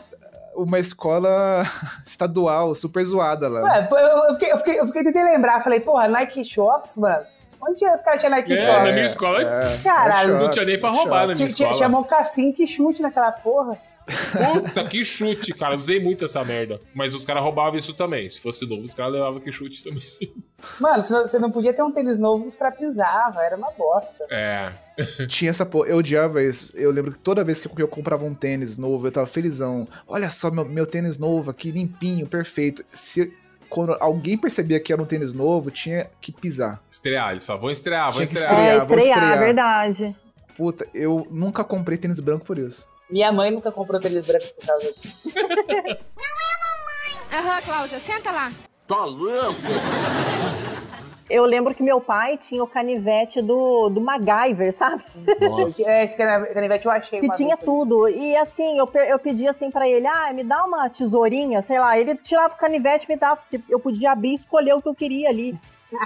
uma escola estadual super zoada lá. Ué, eu, fiquei, eu, fiquei, eu fiquei tentando lembrar, falei, porra, Nike Shops, mano. Onde os caras tinham Nike É, Shops? na minha escola É, Caralho, não tinha nem pra roubar na minha Tinha, tinha, escola. tinha mocassim que chute naquela porra. Puta, que chute, cara. Usei muito essa merda. Mas os caras roubavam isso também. Se fosse novo, os caras levavam que chute também. Mano, você não, podia ter um tênis novo, os caras pisavam, era uma bosta. É. Tinha essa porra, eu odiava isso. Eu lembro que toda vez que eu comprava um tênis novo, eu tava felizão. Olha só, meu, meu tênis novo aqui, limpinho, perfeito. Se quando alguém percebia que era um tênis novo, tinha que pisar. Estrear, eles falavam, vão estrear, que estrear. estrear. É, estrear, estrear. verdade. Puta, eu nunca comprei tênis branco por isso. Minha mãe nunca comprou tênis branco por causa disso. Aham, Cláudia, senta lá. Tá louco? Eu lembro que meu pai tinha o canivete do, do MacGyver, sabe? Nossa. É, esse canivete eu achei Que tinha vez. tudo. E assim, eu, eu pedi assim pra ele, ah, me dá uma tesourinha, sei lá. Ele tirava o canivete e me dava, porque eu podia abrir e escolher o que eu queria ali.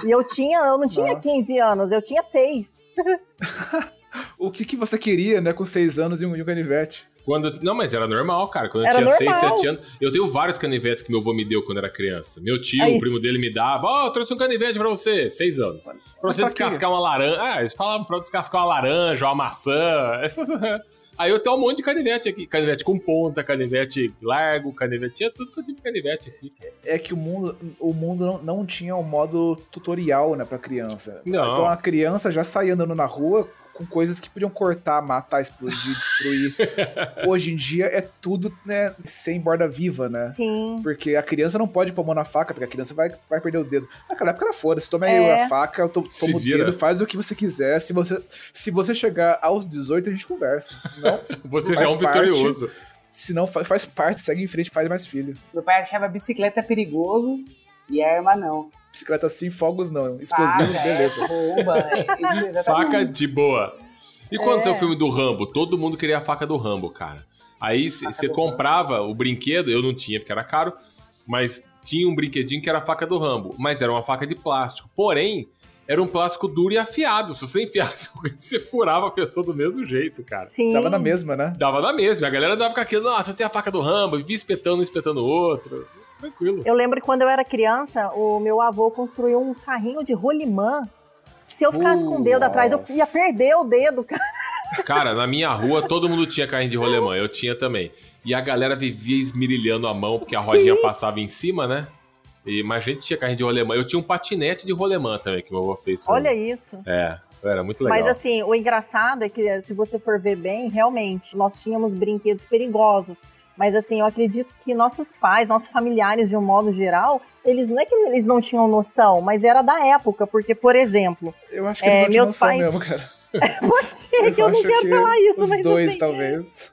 E eu tinha, eu não tinha Nossa. 15 anos, eu tinha 6. O que, que você queria, né, com seis anos e um, e um canivete? Quando, não, mas era normal, cara. Quando eu Era tinha 6, normal. 7 anos. Eu tenho vários canivetes que meu avô me deu quando era criança. Meu tio, Aí. o primo dele me dava. Ó, eu trouxe um canivete pra você. 6 anos. Pra você descascar uma laranja. Ah, eles falavam pra eu descascar uma laranja, uma maçã. Aí eu tenho um monte de canivete aqui. Canivete com ponta, canivete largo, canivete. Tinha tudo que eu tive de canivete aqui. É que o mundo, o mundo não, não tinha um modo tutorial, né, pra criança. Não. Então a criança já saía andando na rua com coisas que podiam cortar, matar, explodir, destruir. Hoje em dia é tudo, né, sem borda viva, né? Sim. Porque a criança não pode pôr a mão na faca, porque a criança vai, vai perder o dedo. Naquela época era foda, se toma aí É. a faca, eu to- Se tomo o dedo, faz o que você quiser. Se você, se você chegar aos 18, a gente conversa. Senão, Você já Faz é um parte. vitorioso. senão fa- faz parte, segue em frente, faz mais filho. Meu pai achava bicicleta perigoso e arma não. Bicicleta assim, fogos não. Explosivo, Faca, beleza. É, bomba. Faca de boa. E quando É. saiu o filme do Rambo? Todo mundo queria a faca do Rambo, cara. Aí você comprava o brinquedo, eu não tinha porque era caro, mas tinha um brinquedinho que era a faca do Rambo, mas era uma faca de plástico. Porém, era um plástico duro e afiado. Se você enfiasse, você furava a pessoa do mesmo jeito, cara. Sim. Tava na mesma, né? Dava na mesma. A galera dava com aquilo, nossa, tem a faca do Rambo, e via espetando, um espetando o outro. Tranquilo. Eu lembro que quando eu era criança, o meu avô construiu um carrinho de rolimã. Se eu ficasse com o dedo atrás, eu ia perder o dedo, cara. Cara, na minha rua todo mundo tinha carrinho de rolemã, eu tinha também. E a galera vivia esmirilhando a mão, porque a rodinha passava em cima, né? E, mas a gente tinha carrinho de rolemã. Eu tinha um patinete de rolemã também, que meu avô fez. Olha mim. isso. É, era muito legal. Mas assim, o engraçado é que se você for ver bem, realmente, nós tínhamos brinquedos perigosos. Mas assim, eu acredito que nossos pais, nossos familiares, de um modo geral, eles não é que eles não tinham noção, mas era da época, porque, por exemplo, Eu acho que É, eles não meus pais- mesmo, cara. pode ser que eu, não acho quero que falar isso, Os mas dois, assim, talvez.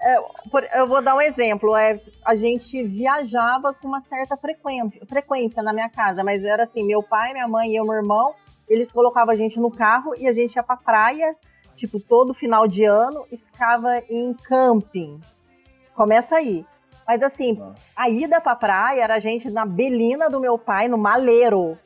Por- eu vou dar um exemplo. É, a gente viajava com uma certa frequência, frequência na minha casa, mas era assim: meu pai, minha mãe e eu, meu irmão, eles colocavam a gente no carro e a gente ia pra praia, tipo, todo final de ano e ficava em camping. Começa aí. Mas assim, Nossa. a ida pra praia era a gente na belina do meu pai, no maleiro.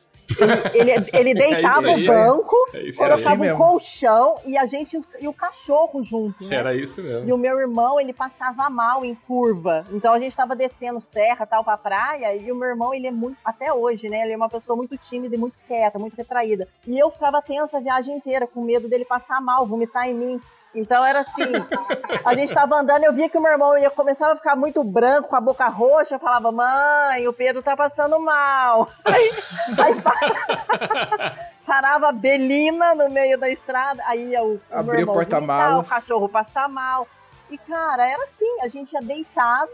Ele, ele, ele deitava É o banco, É colocava um mesmo. colchão e a gente e o cachorro junto. Né? Era isso mesmo. E o meu irmão, ele passava mal em curva. Então a gente tava descendo serra, tal, pra praia. E o meu irmão, ele é muito, até hoje, né? Ele é uma pessoa muito tímida e muito quieta, muito retraída. E eu ficava tensa a viagem inteira, com medo dele passar mal, vomitar em mim. Então era assim, a gente tava andando, eu via que o meu irmão ia começava a ficar muito branco, com a boca roxa, eu falava, mãe, o Pedro tá passando mal. Aí, aí pa- parava a Belina no meio da estrada, aí o, o meu o irmão vomitar, porta-malas. o cachorro passar mal. E, cara, era assim, a gente ia deitado,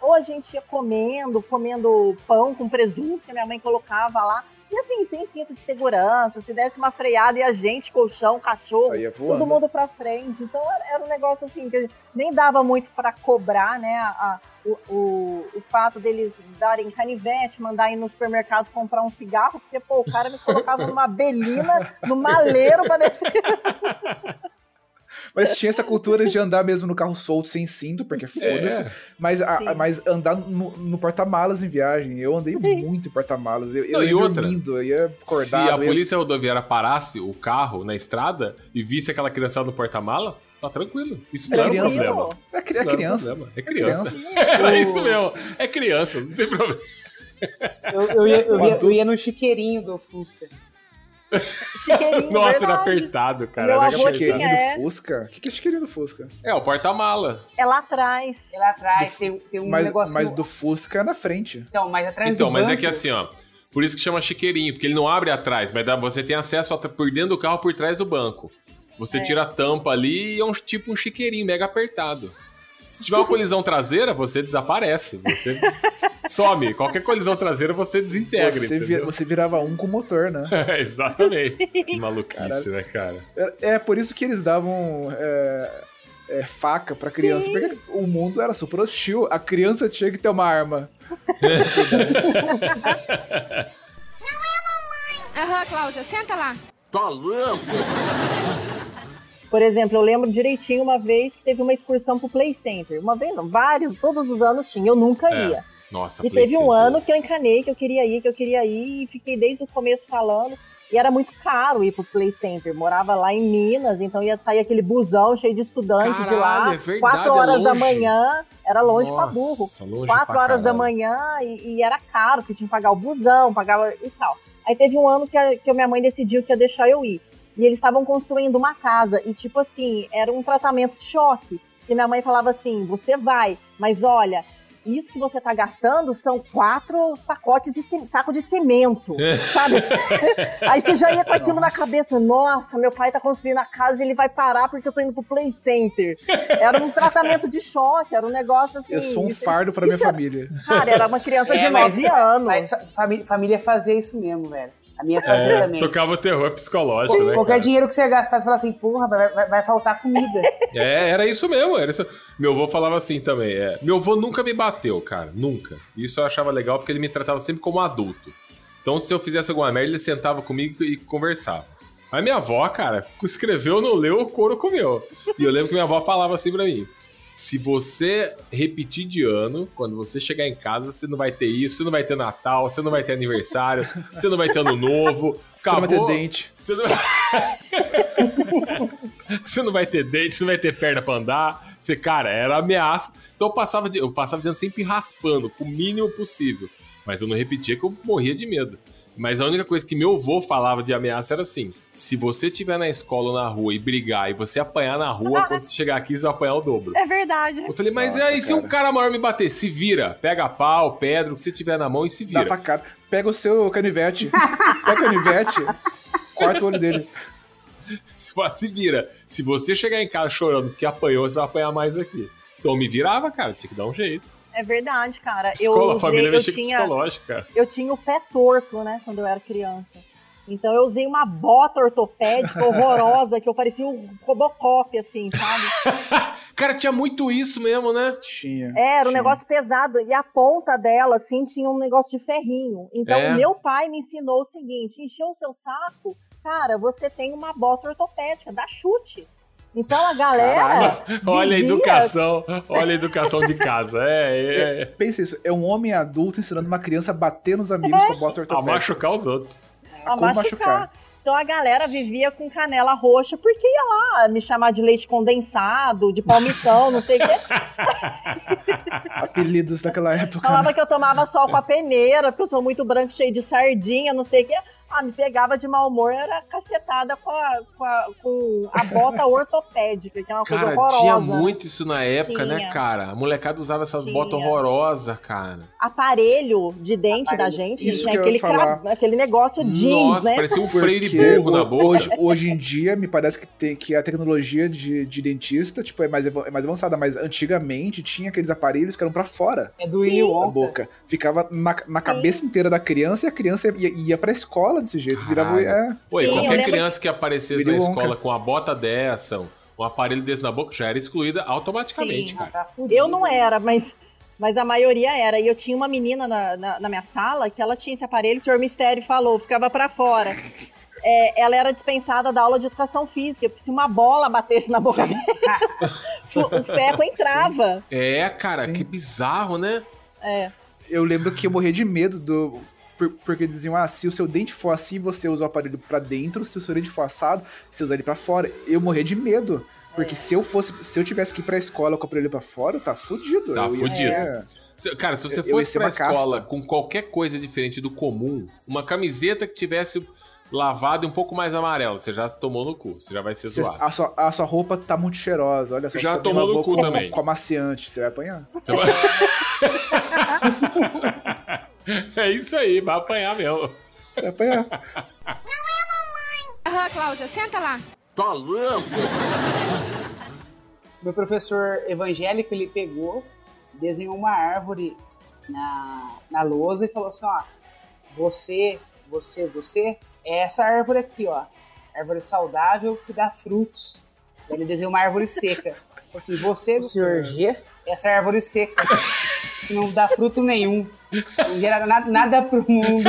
ou a gente ia comendo, comendo pão com presunto que a minha mãe colocava lá. E assim, sem cinto de segurança, se desse uma freada e a gente, colchão, cachorro, todo mundo pra frente. Então era, um negócio assim que nem dava muito pra cobrar, né? a- a- o, o, o fato deles darem canivete, mandar ir no supermercado comprar um cigarro, porque, pô, o cara me colocava numa belina, no maleiro pra descer. Mas tinha essa cultura de andar mesmo no carro solto, sem cinto, porque foda-se. É. Mas, a- Sim. mas andar no, no porta-malas em viagem. Eu andei muito em porta-malas. Eu, eu Não, e ia outra, dormindo, eu ia acordado. Se a eu ia- polícia rodoviária parasse o carro na estrada e visse aquela criançada no porta-mala, tá tranquilo. Isso É não é um criança. problema. É, cri- Isso é não um criança. problema. É criança. criança. É isso mesmo. É criança, não tem problema. Eu, eu ia, eu, ia, eu ia no chiqueirinho do Fusca. Chiqueirinho, Nossa, era verdade. apertado, cara. Meu Era avô. Chiqueirinho É. do Fusca? O que, que é chiqueirinho do Fusca? É, o porta-mala. É lá atrás. E lá atrás Do- tem, tem um mas, negocinho. mas do Fusca é na frente. Então, mas atrás Então, do mas é banco- que assim, ó. Por isso que chama chiqueirinho, porque ele não abre atrás, mas você tem acesso por dentro do carro por trás do banco. Você É. tira a tampa ali e é um tipo um chiqueirinho mega apertado. Se tiver uma colisão traseira, você desaparece. Você some. Qualquer colisão traseira você desintegra. Você, vi- você virava um com motor, né? Exatamente. Que maluquice, né, cara? É, é por isso que eles davam é, é, faca pra criança. Sim. Porque o mundo era super hostil. A criança tinha que ter uma arma. Aham, Cláudia, senta lá. Tá louco? Por exemplo, eu lembro direitinho uma vez que teve uma excursão pro Play Center. Uma vez, não, vários, todos os anos tinha, eu nunca É, ia. Nossa, E Play teve um Center. ano que eu encanei, que eu queria ir, que eu queria ir, e fiquei desde o começo falando. E era muito caro ir pro Play Center. Morava lá em Minas, então ia sair aquele busão cheio de estudantes de lá. É verdade, quatro é horas da longe. manhã, era longe pra burro. Nossa, longe Quatro pra horas da caralho. manhã e, e era caro, que tinha que pagar o busão, pagava e tal. Aí teve um ano que a, que a minha mãe decidiu que ia deixar eu ir. E eles estavam construindo uma casa. E, tipo assim, era um tratamento de choque. E minha mãe falava assim: você vai, mas olha, isso que você tá gastando são quatro pacotes de saco de cimento, sabe? Aí você já ia com aquilo na Nossa. cabeça: nossa, meu pai tá construindo a casa e ele vai parar porque eu tô indo pro Play Center. Era um tratamento de choque, era um negócio assim. Eu sou um isso- fardo pra minha família. Cara, era uma criança de É, mas- 9 anos. Mas fa- família, família fazia isso mesmo, velho. A minha fazia É, também. tocava o terror psicológico, né? Qualquer cara? dinheiro que você gastar, você fala assim, porra, vai, vai- vai faltar comida. É, era isso mesmo, era isso. Meu avô falava assim também. É. Meu avô nunca me bateu, cara. Nunca. Isso eu achava legal porque ele me tratava sempre como adulto. Então, se eu fizesse alguma merda, ele sentava comigo e conversava. Mas minha avó, cara, escreveu, não leu, o couro comeu. E eu lembro que minha avó falava assim pra mim: se você repetir de ano, quando você chegar em casa, você não vai ter isso, você não vai ter Natal, você não vai ter aniversário, você não vai ter ano novo. Você não vai ter acabou. dente. Você não... você não vai ter dente, você não vai ter perna pra andar. Você, cara, era ameaça. Então eu passava de, eu passava de ano sempre raspando, com o mínimo possível. Mas eu não repetia que eu morria de medo. Mas a única coisa que meu avô falava de ameaça era assim: se você estiver na escola ou na rua e brigar e você apanhar na rua, quando você chegar aqui, você vai apanhar o dobro. É verdade. Eu falei, mas Nossa, aí se um cara. cara maior me bater? Se vira. Pega pau, pedra, o que você tiver na mão e se Dá vira. facada. Pega o seu canivete. Pega o canivete. Corta o olho dele. Se vira. Se você chegar em casa chorando que apanhou, você vai apanhar mais aqui. Então eu me virava, cara, tinha que dar um jeito. É verdade, cara. Escola, eu família usei, eu mexia com tinha, cara. eu tinha o pé torto, né, quando eu era criança. Então eu usei uma bota ortopédica horrorosa, que eu parecia um Robocop, assim, sabe? Cara, tinha muito isso mesmo, né? Tinha. É, era um tinha. negócio pesado. E a ponta dela, assim, tinha um negócio de ferrinho. Então, É. meu pai me ensinou o seguinte: encheu o seu saco, cara, você tem uma bota ortopédica, dá chute. Então a galera. Olha a vivia- educação, olha a educação de casa. É, é, Pensa isso, é um homem adulto ensinando uma criança a bater nos amigos com a bota a ortopédica. machucar os outros. a Como machucar. machucar. Então a galera vivia com canela roxa, porque ia lá me chamar de leite condensado, de palmitão, não sei o quê. Apelidos daquela época. Falava né? que eu tomava sol com a peneira, porque eu sou muito branco, cheio de sardinha, não sei o quê. Ah, me pegava de mau humor, era cacetada com a, com a, com a bota ortopédica, que é uma coisa Cara, horrorosa. tinha muito isso na época, né, Tinha. cara? A molecada usava essas Tinha. botas horrorosas, cara. Aparelho de dente da Aparelho. gente, Isso né? que eu ia aquele, falar. cra- aquele negócio jeans, Nossa, né? parecia um freio de burro na boca. Hoje, hoje em dia, me parece que, tem, que a tecnologia de, de dentista tipo, é, mais, é mais avançada, mas antigamente tinha aqueles aparelhos que eram pra fora É do da Wonka. boca. Ficava na, na cabeça inteira da criança e a criança ia, ia pra escola desse jeito. Virava. É, Oi, Sim, eu qualquer criança que aparecesse na escola com a bota dessa, um, aparelho desse na boca, já era excluída automaticamente, Sim. cara. Tá. Eu não era, mas, mas a maioria era. E eu tinha uma menina na, na, na minha sala que ela tinha esse aparelho o senhor Mistério falou, ficava pra fora. É, ela era dispensada da aula de educação física, porque se uma bola batesse na boca dela, o ferro entrava. É, cara, Sim. que bizarro, né? É. eu lembro que eu morria de medo do. Por- Porque diziam, ah, se o seu dente for assim, você usa o aparelho pra dentro, se o seu dente for assado, você usa ele pra fora. Eu morria de medo. Porque se eu fosse, se eu tivesse que ir pra escola com o aparelho pra fora, tá fudido. Tá Eu fudido. ser- Se- Cara, se você Eu- eu fosse ser pra uma casta. escola com qualquer coisa diferente do comum, uma camiseta que tivesse lavado e um pouco mais amarelo, você já tomou no cu, você já vai ser zoado. a, sua, a sua roupa tá muito cheirosa. Olha só, Já tomou no cu com, também. Com amaciante, você vai apanhar. Você vai- é isso aí, vai apanhar mesmo. Você vai apanhar. Aham, Cláudia, senta lá. Tá louco? Meu professor evangélico, ele pegou, desenhou uma árvore na, na lousa e falou assim, ó, você, você, você, é essa árvore aqui, ó. Árvore saudável que dá frutos. Ele desenhou uma árvore seca. Falou Assim, você, o senhor G, essa árvore seca. Que não dá fruto nenhum. Não gera nada, nada pro mundo.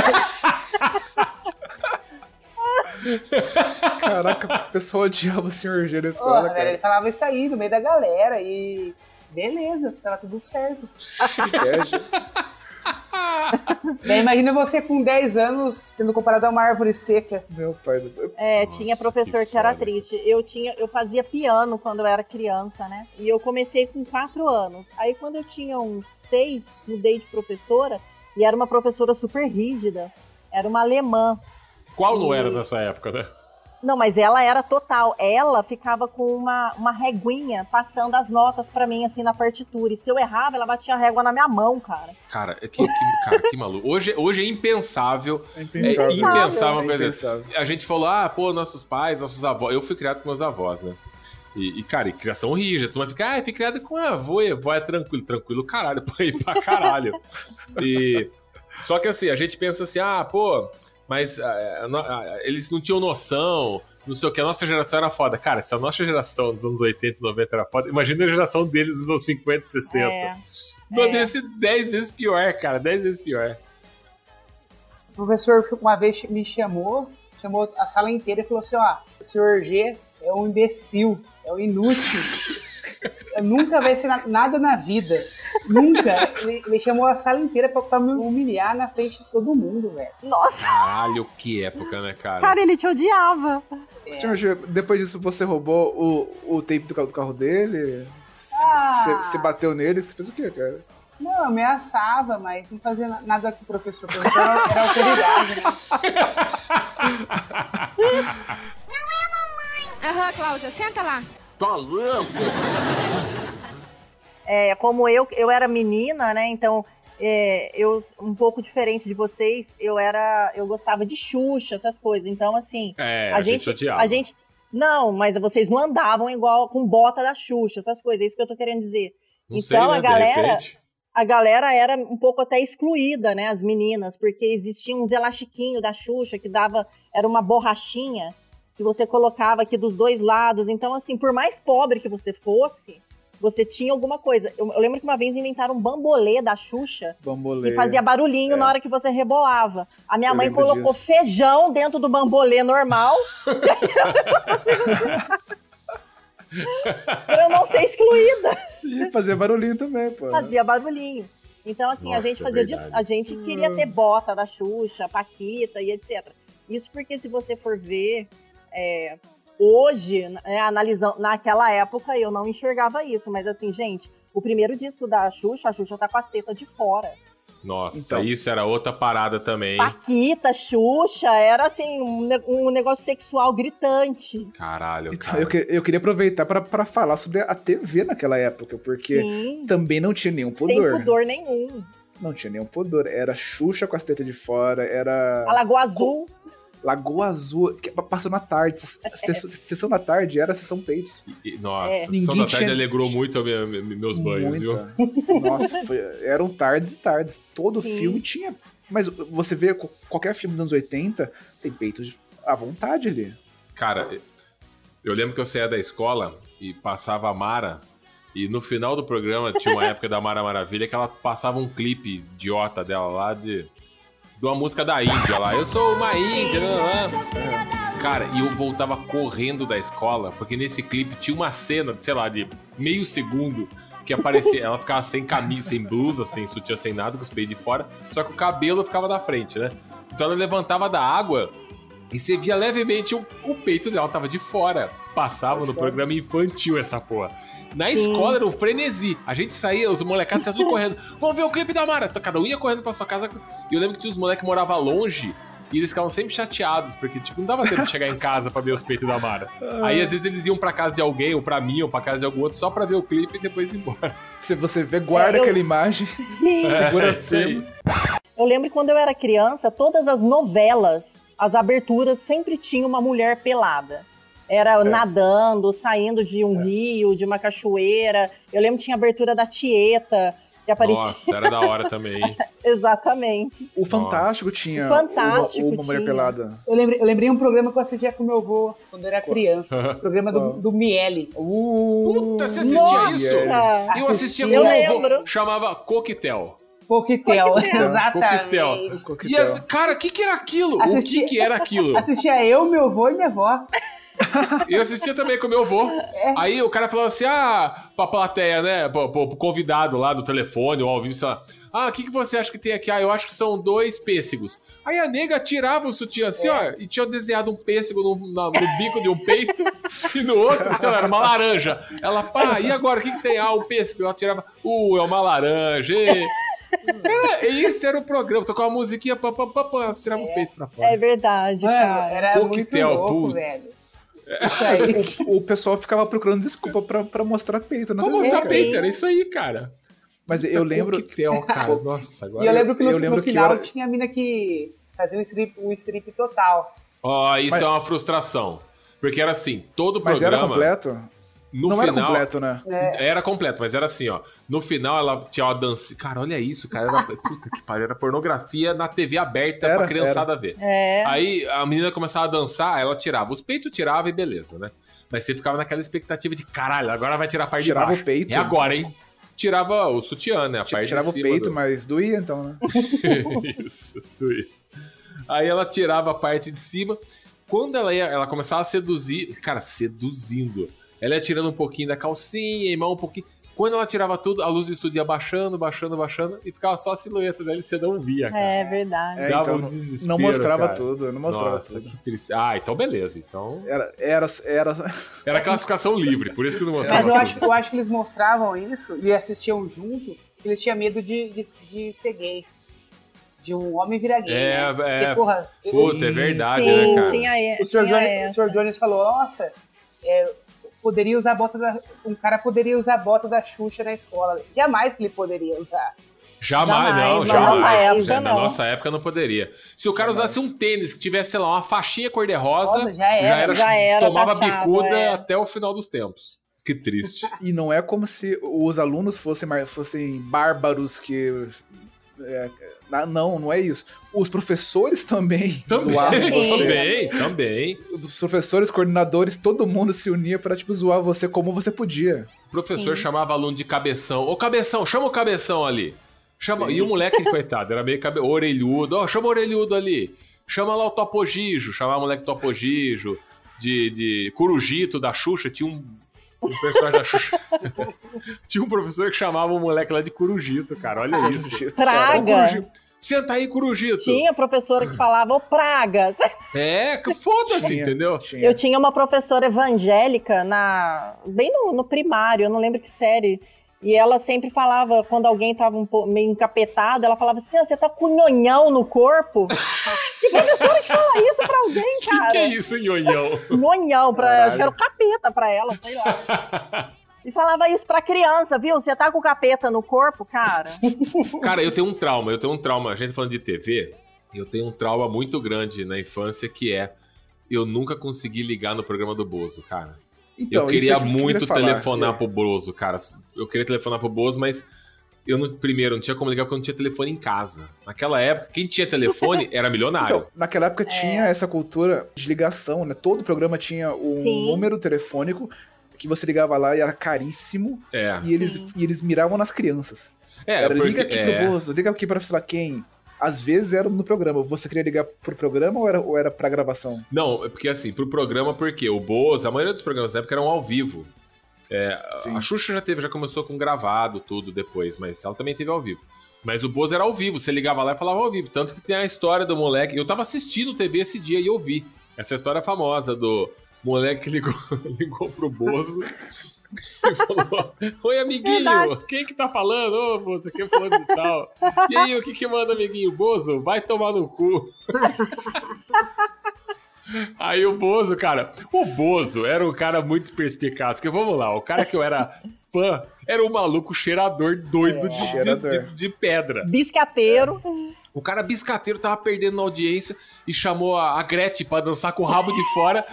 Caraca, o pessoal odiava o senhor G na escola, velho, ele cara. falava isso aí no meio da galera e beleza, tava tudo certo. Inveja. Daí imagina você com 10 anos sendo comparado a uma árvore seca. Meu pai do... É, Nossa, tinha professor que que, era triste. Eu tinha, eu fazia piano quando eu era criança, né? E eu comecei com quatro anos. Aí quando eu tinha uns seis, mudei de professora e era uma professora super rígida. Era uma alemã. Qual não E- era nessa época, né? Não, mas ela era total. Ela ficava com uma, uma reguinha passando as notas pra mim, assim, na partitura. E se eu errava, ela batia a régua na minha mão, cara. Cara, é que, que- cara, que maluco. Hoje, hoje é impensável. É É impensável. impensável uma É impensável. A gente falou, ah, pô, nossos pais, nossos avós. Eu fui criado com meus avós, né? E, e, cara, e criação rígida. Tu vai ficar, ah, fui criado com avô, e avó é tranquilo. Tranquilo, caralho, pô, aí pra caralho. E. Só que assim, a gente pensa assim, ah, pô, mas ah, no- ah, eles não tinham noção. Não sei o que, a nossa geração era foda. Cara, se a nossa geração dos anos 80 e 90 era foda, imagina a geração deles dos anos 50 e 60. É. Não, É. deve ser 10 vezes pior, cara. 10 vezes pior. O professor uma vez me chamou, chamou a sala inteira e falou assim, ó, o senhor G é um imbecil, é um inútil. Nunca vai ser na- nada na vida. Nunca. Ele, ele chamou a sala inteira pra, pra me humilhar na frente de todo mundo, velho. Nossa, Caralho, que época, né, cara? cara, ele te odiava. Senhor G, depois disso você roubou o, o tape do carro, do carro dele? Ah. Você bateu nele? Você fez o quê, cara? Não, ameaçava, mas não fazia na- nada com o professor. O professor era, era autoridade, né? Aham, Cláudia, senta lá. Tá louco? É, como eu, eu era menina, né? Então, é, eu, um pouco diferente de vocês, eu era. Eu gostava de Xuxa, essas coisas. Então, assim, É, a, gente, odiava. A gente. Não, mas vocês não andavam igual com bota da Xuxa, essas coisas, é isso que eu tô querendo dizer. Não então, sei, né, a galera-. A galera era um pouco até excluída, né? As meninas, porque existiam uns elastiquinhos da Xuxa que dava. Era uma borrachinha que você colocava aqui dos dois lados. Então, assim, por mais pobre que você fosse, você tinha alguma coisa. Eu, eu lembro que uma vez inventaram um bambolê da Xuxa Bambolê. que fazia barulhinho É. na hora que você rebolava. A minha Eu mãe colocou disso. feijão dentro do bambolê normal. pra eu não ser excluída. E fazia barulhinho também, pô. Fazia barulhinho. Então, assim, a Nossa, gente fazia de, verdade. A gente queria ter bota da Xuxa, Paquita e etc. Isso porque se você for ver. É, hoje, né, analisando. Naquela época eu não enxergava isso, mas assim, gente, o primeiro disco da Xuxa, a Xuxa tá com as tetas de fora. Nossa, Então. isso era outra parada também. Paquita, Xuxa, era assim, um, um negócio sexual gritante. Caralho, Então, cara. eu, que- eu queria aproveitar pra- pra falar sobre a TV naquela época, porque Sim, também não tinha nenhum sem pudor. pudor nenhum. Não tinha nenhum pudor. Era Xuxa com as tetas de fora, era A Lagoa Azul, Lagoa Azul, que passou na tarde. Sess- Sessão da tarde era sessão peitos. E- Nossa, É. a Sessão da Ninguém Tarde tinha- alegrou muito a minha- me- meus banhos, viu? Nossa, foi- eram tardes e tardes. Todo Sim. filme tinha. Mas você vê qualquer filme dos anos 80, tem peitos à vontade ali. Cara, eu lembro que eu saía da escola e passava a Mara. E no final do programa tinha uma época da Mara Maravilha que ela passava um clipe idiota dela lá de. De uma música da Índia lá. Eu sou uma Índia. Né, né. Cara, e eu voltava correndo da escola, porque nesse clipe tinha uma cena, sei lá, de meio segundo que aparecia. Ela ficava sem camisa, sem blusa, sem sutiã, sem nada, com os peitos de fora. Só que o cabelo ficava na frente, né? Então ela levantava da água e você via levemente o, o peito dela, tava de fora. Passava no programa infantil essa porra. Na Sim. escola era um frenesi. A gente saía, os molecados saíam tudo correndo. Vamos ver o clipe da Mara. Cada um ia correndo pra sua casa. E eu lembro que tinha os moleques que moravam longe. E eles ficavam sempre chateados, porque, tipo, não dava tempo de chegar em casa pra ver os peitos da Mara. Aí, às vezes, eles iam pra casa de alguém, ou pra mim, ou pra casa de algum outro, só pra ver o clipe e depois ir embora. Se você vê, guarda É, eu- aquela imagem, segura É. Eu lembro que quando eu era criança, todas as novelas, as aberturas sempre tinha uma mulher pelada. Era nadando, saindo de um rio, de uma cachoeira. Eu lembro que tinha a abertura da Tieta, que aparecia. Nossa, era da hora também. Exatamente. O Fantástico Nossa. tinha O Fantástico uma, uma mulher tinha. pelada. Eu lembrei, eu lembrei um programa que eu assistia com meu avô quando eu era criança. O programa do, do Miele. Uh, Puta, você assistia Nossa! isso? Eu assistia Eu com meu lembro. avô. Chamava Coquetel. Coquetel, Coquetel. exatamente. E as, cara, o que, que era aquilo? Assisti- O que, que era aquilo? Assistia eu, meu avô e minha avó. Eu assistia também com meu avô. É. Aí o cara falava assim: ah, pra plateia, né? Pro, pro- pro convidado lá no telefone ou ao vivo, sei lá. Ah, o que, que você acha que tem aqui? Ah, eu acho que são dois pêssegos. Aí a nega tirava o sutiã assim, ó, e tinha desenhado um pêssego no, na- no bico de um peito e no outro, sei lá, era uma laranja. Ela, pá, e agora o que, que tem? Ah, um pêssego. Ela tirava, uh, é uma laranja. E... Era, esse era o programa, tocava uma musiquinha, pá, pá, pá, pá, tirava o peito pra fora. É verdade, Mano, cara. era Coquetel, muito louco, tudo. velho. O, o pessoal ficava procurando desculpa pra, pra mostrar peito na Pra TV, mostrar peito, era isso aí, cara. Mas eu lembro. Coquetel, cara. Nossa, agora. E eu lembro que no, eu lembro no que final era- tinha a mina que fazia um strip, um strip total. Ó, isso Mas- é uma frustração. Porque era assim, todo Mas programa. era completo? No não final, era completo, né? Era completo, mas era assim, ó. No final ela tinha uma dança. Cara, olha isso, cara. Era... Puta que pariu, era pornografia na TV aberta Era, pra criançada ver. É. Aí a menina começava a dançar, ela tirava os peitos, tirava e beleza, né? Mas você ficava naquela expectativa de caralho, agora vai tirar a parte Tirava de baixo. o peito. É agora, hein? Tirava o sutiã, né? A parte Tirava de o peito, do- mas doía então, né? Isso, doía. Aí ela tirava a parte de cima. Quando ela ia, ela começava a seduzir, cara, seduzindo. Ela ia tirando um pouquinho da calcinha, e mal um pouquinho. Quando ela tirava tudo, a luz do estúdio ia baixando, baixando, baixando, e ficava só a silhueta dela e você não via, cara. É verdade. É, Dava então, um não- desespero, não mostrava cara. tudo, não mostrava Nossa, tudo. que triste. Ah, então beleza. Então. Era, era, era. Era classificação livre, por isso que não mostrava Mas eu acho, tudo. eu acho que eles mostravam isso e assistiam junto, que eles tinham medo de, de, de ser gay. De um homem virar gay. É, né? é. Porque, porra, Puta, é verdade, Sim, né, cara? tinha, e- o Sr. Jones falou, nossa, é, poderia usar a bota da. Um cara poderia usar a bota da Xuxa na escola. Jamais que ele poderia usar. Jamais, Jamais, não, na jamais. nossa época, Já, na não. nossa época não poderia. Se o cara usasse um tênis que tivesse, sei lá, uma faixinha cor-de-rosa, Nossa, já era, já era tomava taxado, bicuda é. até o final dos tempos. Que triste. E não é como se os alunos fossem, fossem bárbaros que. É, não, não é isso. Os professores também, zoavam Também, você. também, também. Os professores, coordenadores, todo mundo se unia pra, tipo, zoar você como você podia. O professor chamava aluno de cabeção. Ô, cabeção, chama o cabeção ali. Chama... Sim. E o moleque, coitado, era meio cabe... orelhudo. Ó, chama o orelhudo ali. Chama lá o Topogijo. Chamava o moleque Topogijo. De, de Curujito, da Xuxa. Tinha um, personagem da Xuxa. Tinha um professor que chamava o moleque lá de Curujito, cara. Olha isso. Ô, Praga. Curujito. Senta aí, Curujito. Tinha professora que falava, ô pragas. É, que foda-se, entendeu? tinha. Eu tinha uma professora evangélica na bem no, no primário, eu não lembro que série, E ela sempre falava, quando alguém tava um pouco meio encapetado, ela falava assim: "Ah, você tá com nhonhão no corpo? que professora que fala isso pra alguém, cara? que, que é isso, nhonhão? Nhonhão, pra, Caralho. acho que era o capeta pra ela, sei lá. E falava isso pra criança, viu? Você tá com o capeta no corpo, cara? Cara, eu tenho um trauma, eu tenho um trauma. A gente falando de TV, eu tenho um trauma muito grande na infância que é eu nunca consegui ligar no programa do Bozo, cara. Então, eu isso queria é que eu muito queria falar. telefonar É. pro Bozo, cara. Eu queria telefonar pro Bozo, mas eu não, primeiro não tinha como ligar porque eu não tinha telefone em casa. Naquela época, quem tinha telefone era milionário. Então, naquela época tinha essa cultura de ligação, né? Todo programa tinha um Sim. número telefônico que você ligava lá e era caríssimo. é. E eles, e eles miravam nas crianças. É, era porque- liga aqui é. pro Bozo, liga aqui pra sei lá quem. Às vezes era no programa. Você queria ligar pro programa ou era, ou era pra gravação? Não, é porque assim, pro programa, porque o Bozo, a maioria dos programas da época eram ao vivo. É, a Xuxa já teve, já começou com gravado tudo depois, mas ela também teve ao vivo. Mas o Bozo era ao vivo, você ligava lá e falava ao vivo. Tanto que tem a história do moleque. Eu tava assistindo TV esse dia e eu vi. Essa história famosa do moleque que ligou, ligou pro Bozo e falou: Oi, amiguinho, Verdade. quem que tá falando? Ô, Bozo, quem falando de tal? E aí, o que que manda, amiguinho? Bozo, vai tomar no cu. Aí o Bozo, cara, o Bozo era um cara muito perspicaz. Porque vamos lá, o cara que eu era fã era um maluco cheirador doido de, de- Cheirador. de- de pedra. Biscateiro. O cara biscateiro tava perdendo na audiência e chamou a, a Gretchen pra dançar com o rabo de fora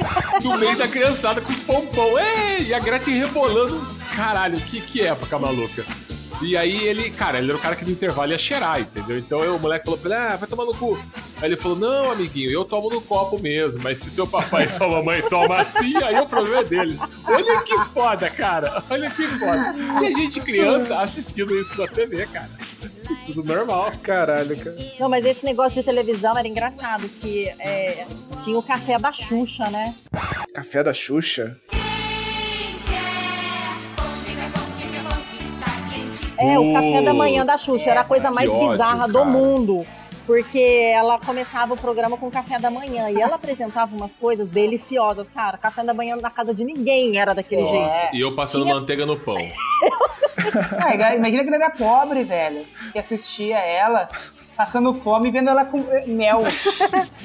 no meio da criançada com os pompom. Ei! E a Gretchen rebolando caralho, que, que época maluca. E aí ele, cara, ele era o cara que no intervalo ia cheirar, entendeu? Então eu, o moleque falou pra ele, ah, vai tomar no cu. Aí ele falou, não, amiguinho, eu tomo no copo mesmo, mas se seu papai e sua mamãe tomam assim, aí o problema é deles. Olha que foda, cara. Olha que foda. E a gente criança assistindo isso na TV, cara. Tudo normal. Caralho, cara. Não, mas esse negócio de televisão era engraçado, que é, tinha o café da Xuxa, né? Café da Xuxa. É, o café da manhã da Xuxa era a coisa mais ódio, bizarra do cara. mundo. Porque ela começava o programa com café da manhã e ela apresentava umas coisas deliciosas, cara. Café da manhã na casa de ninguém era daquele É. jeito. E eu passando Tinha- manteiga no pão. Ah, imagina que ele era pobre, velho. Que assistia ela passando fome e vendo ela com mel.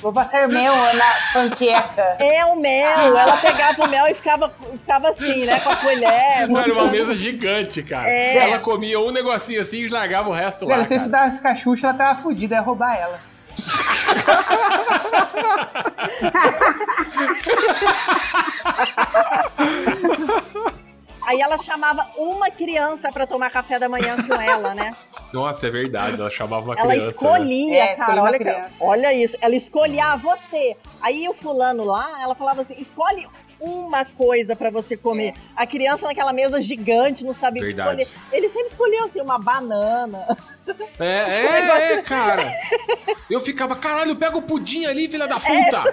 Vou passar mel na panqueca. É o mel, ela pegava o mel e ficava, ficava assim, né, com a colher. Era uma mesa gigante, cara. É. Ela comia um negocinho assim e largava o resto lá. Velho, se eu estudasse com a Xuxa, ela tava fudida, ia roubar ela. Aí ela chamava uma criança pra tomar café da manhã com ela, né? Nossa, é verdade. Ela chamava uma Ela criança. né? escolhia, É, escolhia cara, olha, criança. olha isso. Ela escolhia ah, você. Aí o fulano lá, ela falava assim: escolhe uma coisa pra você comer. A criança naquela mesa gigante, não sabia o que Verdade. escolher. Ele sempre escolheu assim, uma banana. É, é, é, cara. Eu ficava, caralho, pega o pudim ali, filha da puta.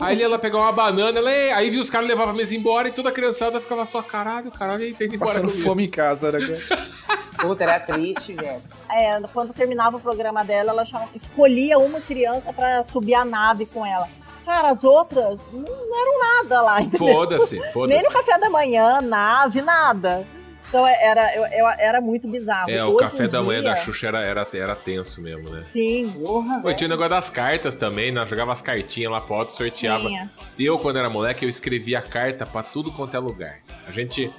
Aí ela pegava uma banana, ela, aí viu os caras levavam a mesa embora e toda a criançada ficava só, caralho, caralho, aí tem que ir embora Passando comigo. fome em casa, né? Puta, era triste, velho. É, quando terminava o programa dela, ela chamava- escolhia uma criança pra subir a nave com ela. Cara, as outras não eram nada lá, entendeu? Foda-se, Nem foda-se. no café da manhã, nave, nada. Então é, era, eu, eu- era muito bizarro. É, o Hoje café em da manhã dia- da Xuxa era, era, era tenso mesmo, né? Sim. Porra, Pô, tinha o negócio das cartas também, nós jogava as cartinhas lá pro alto, sorteava. Tinha. Eu, quando era moleque, eu escrevia carta pra tudo quanto é lugar. A gente.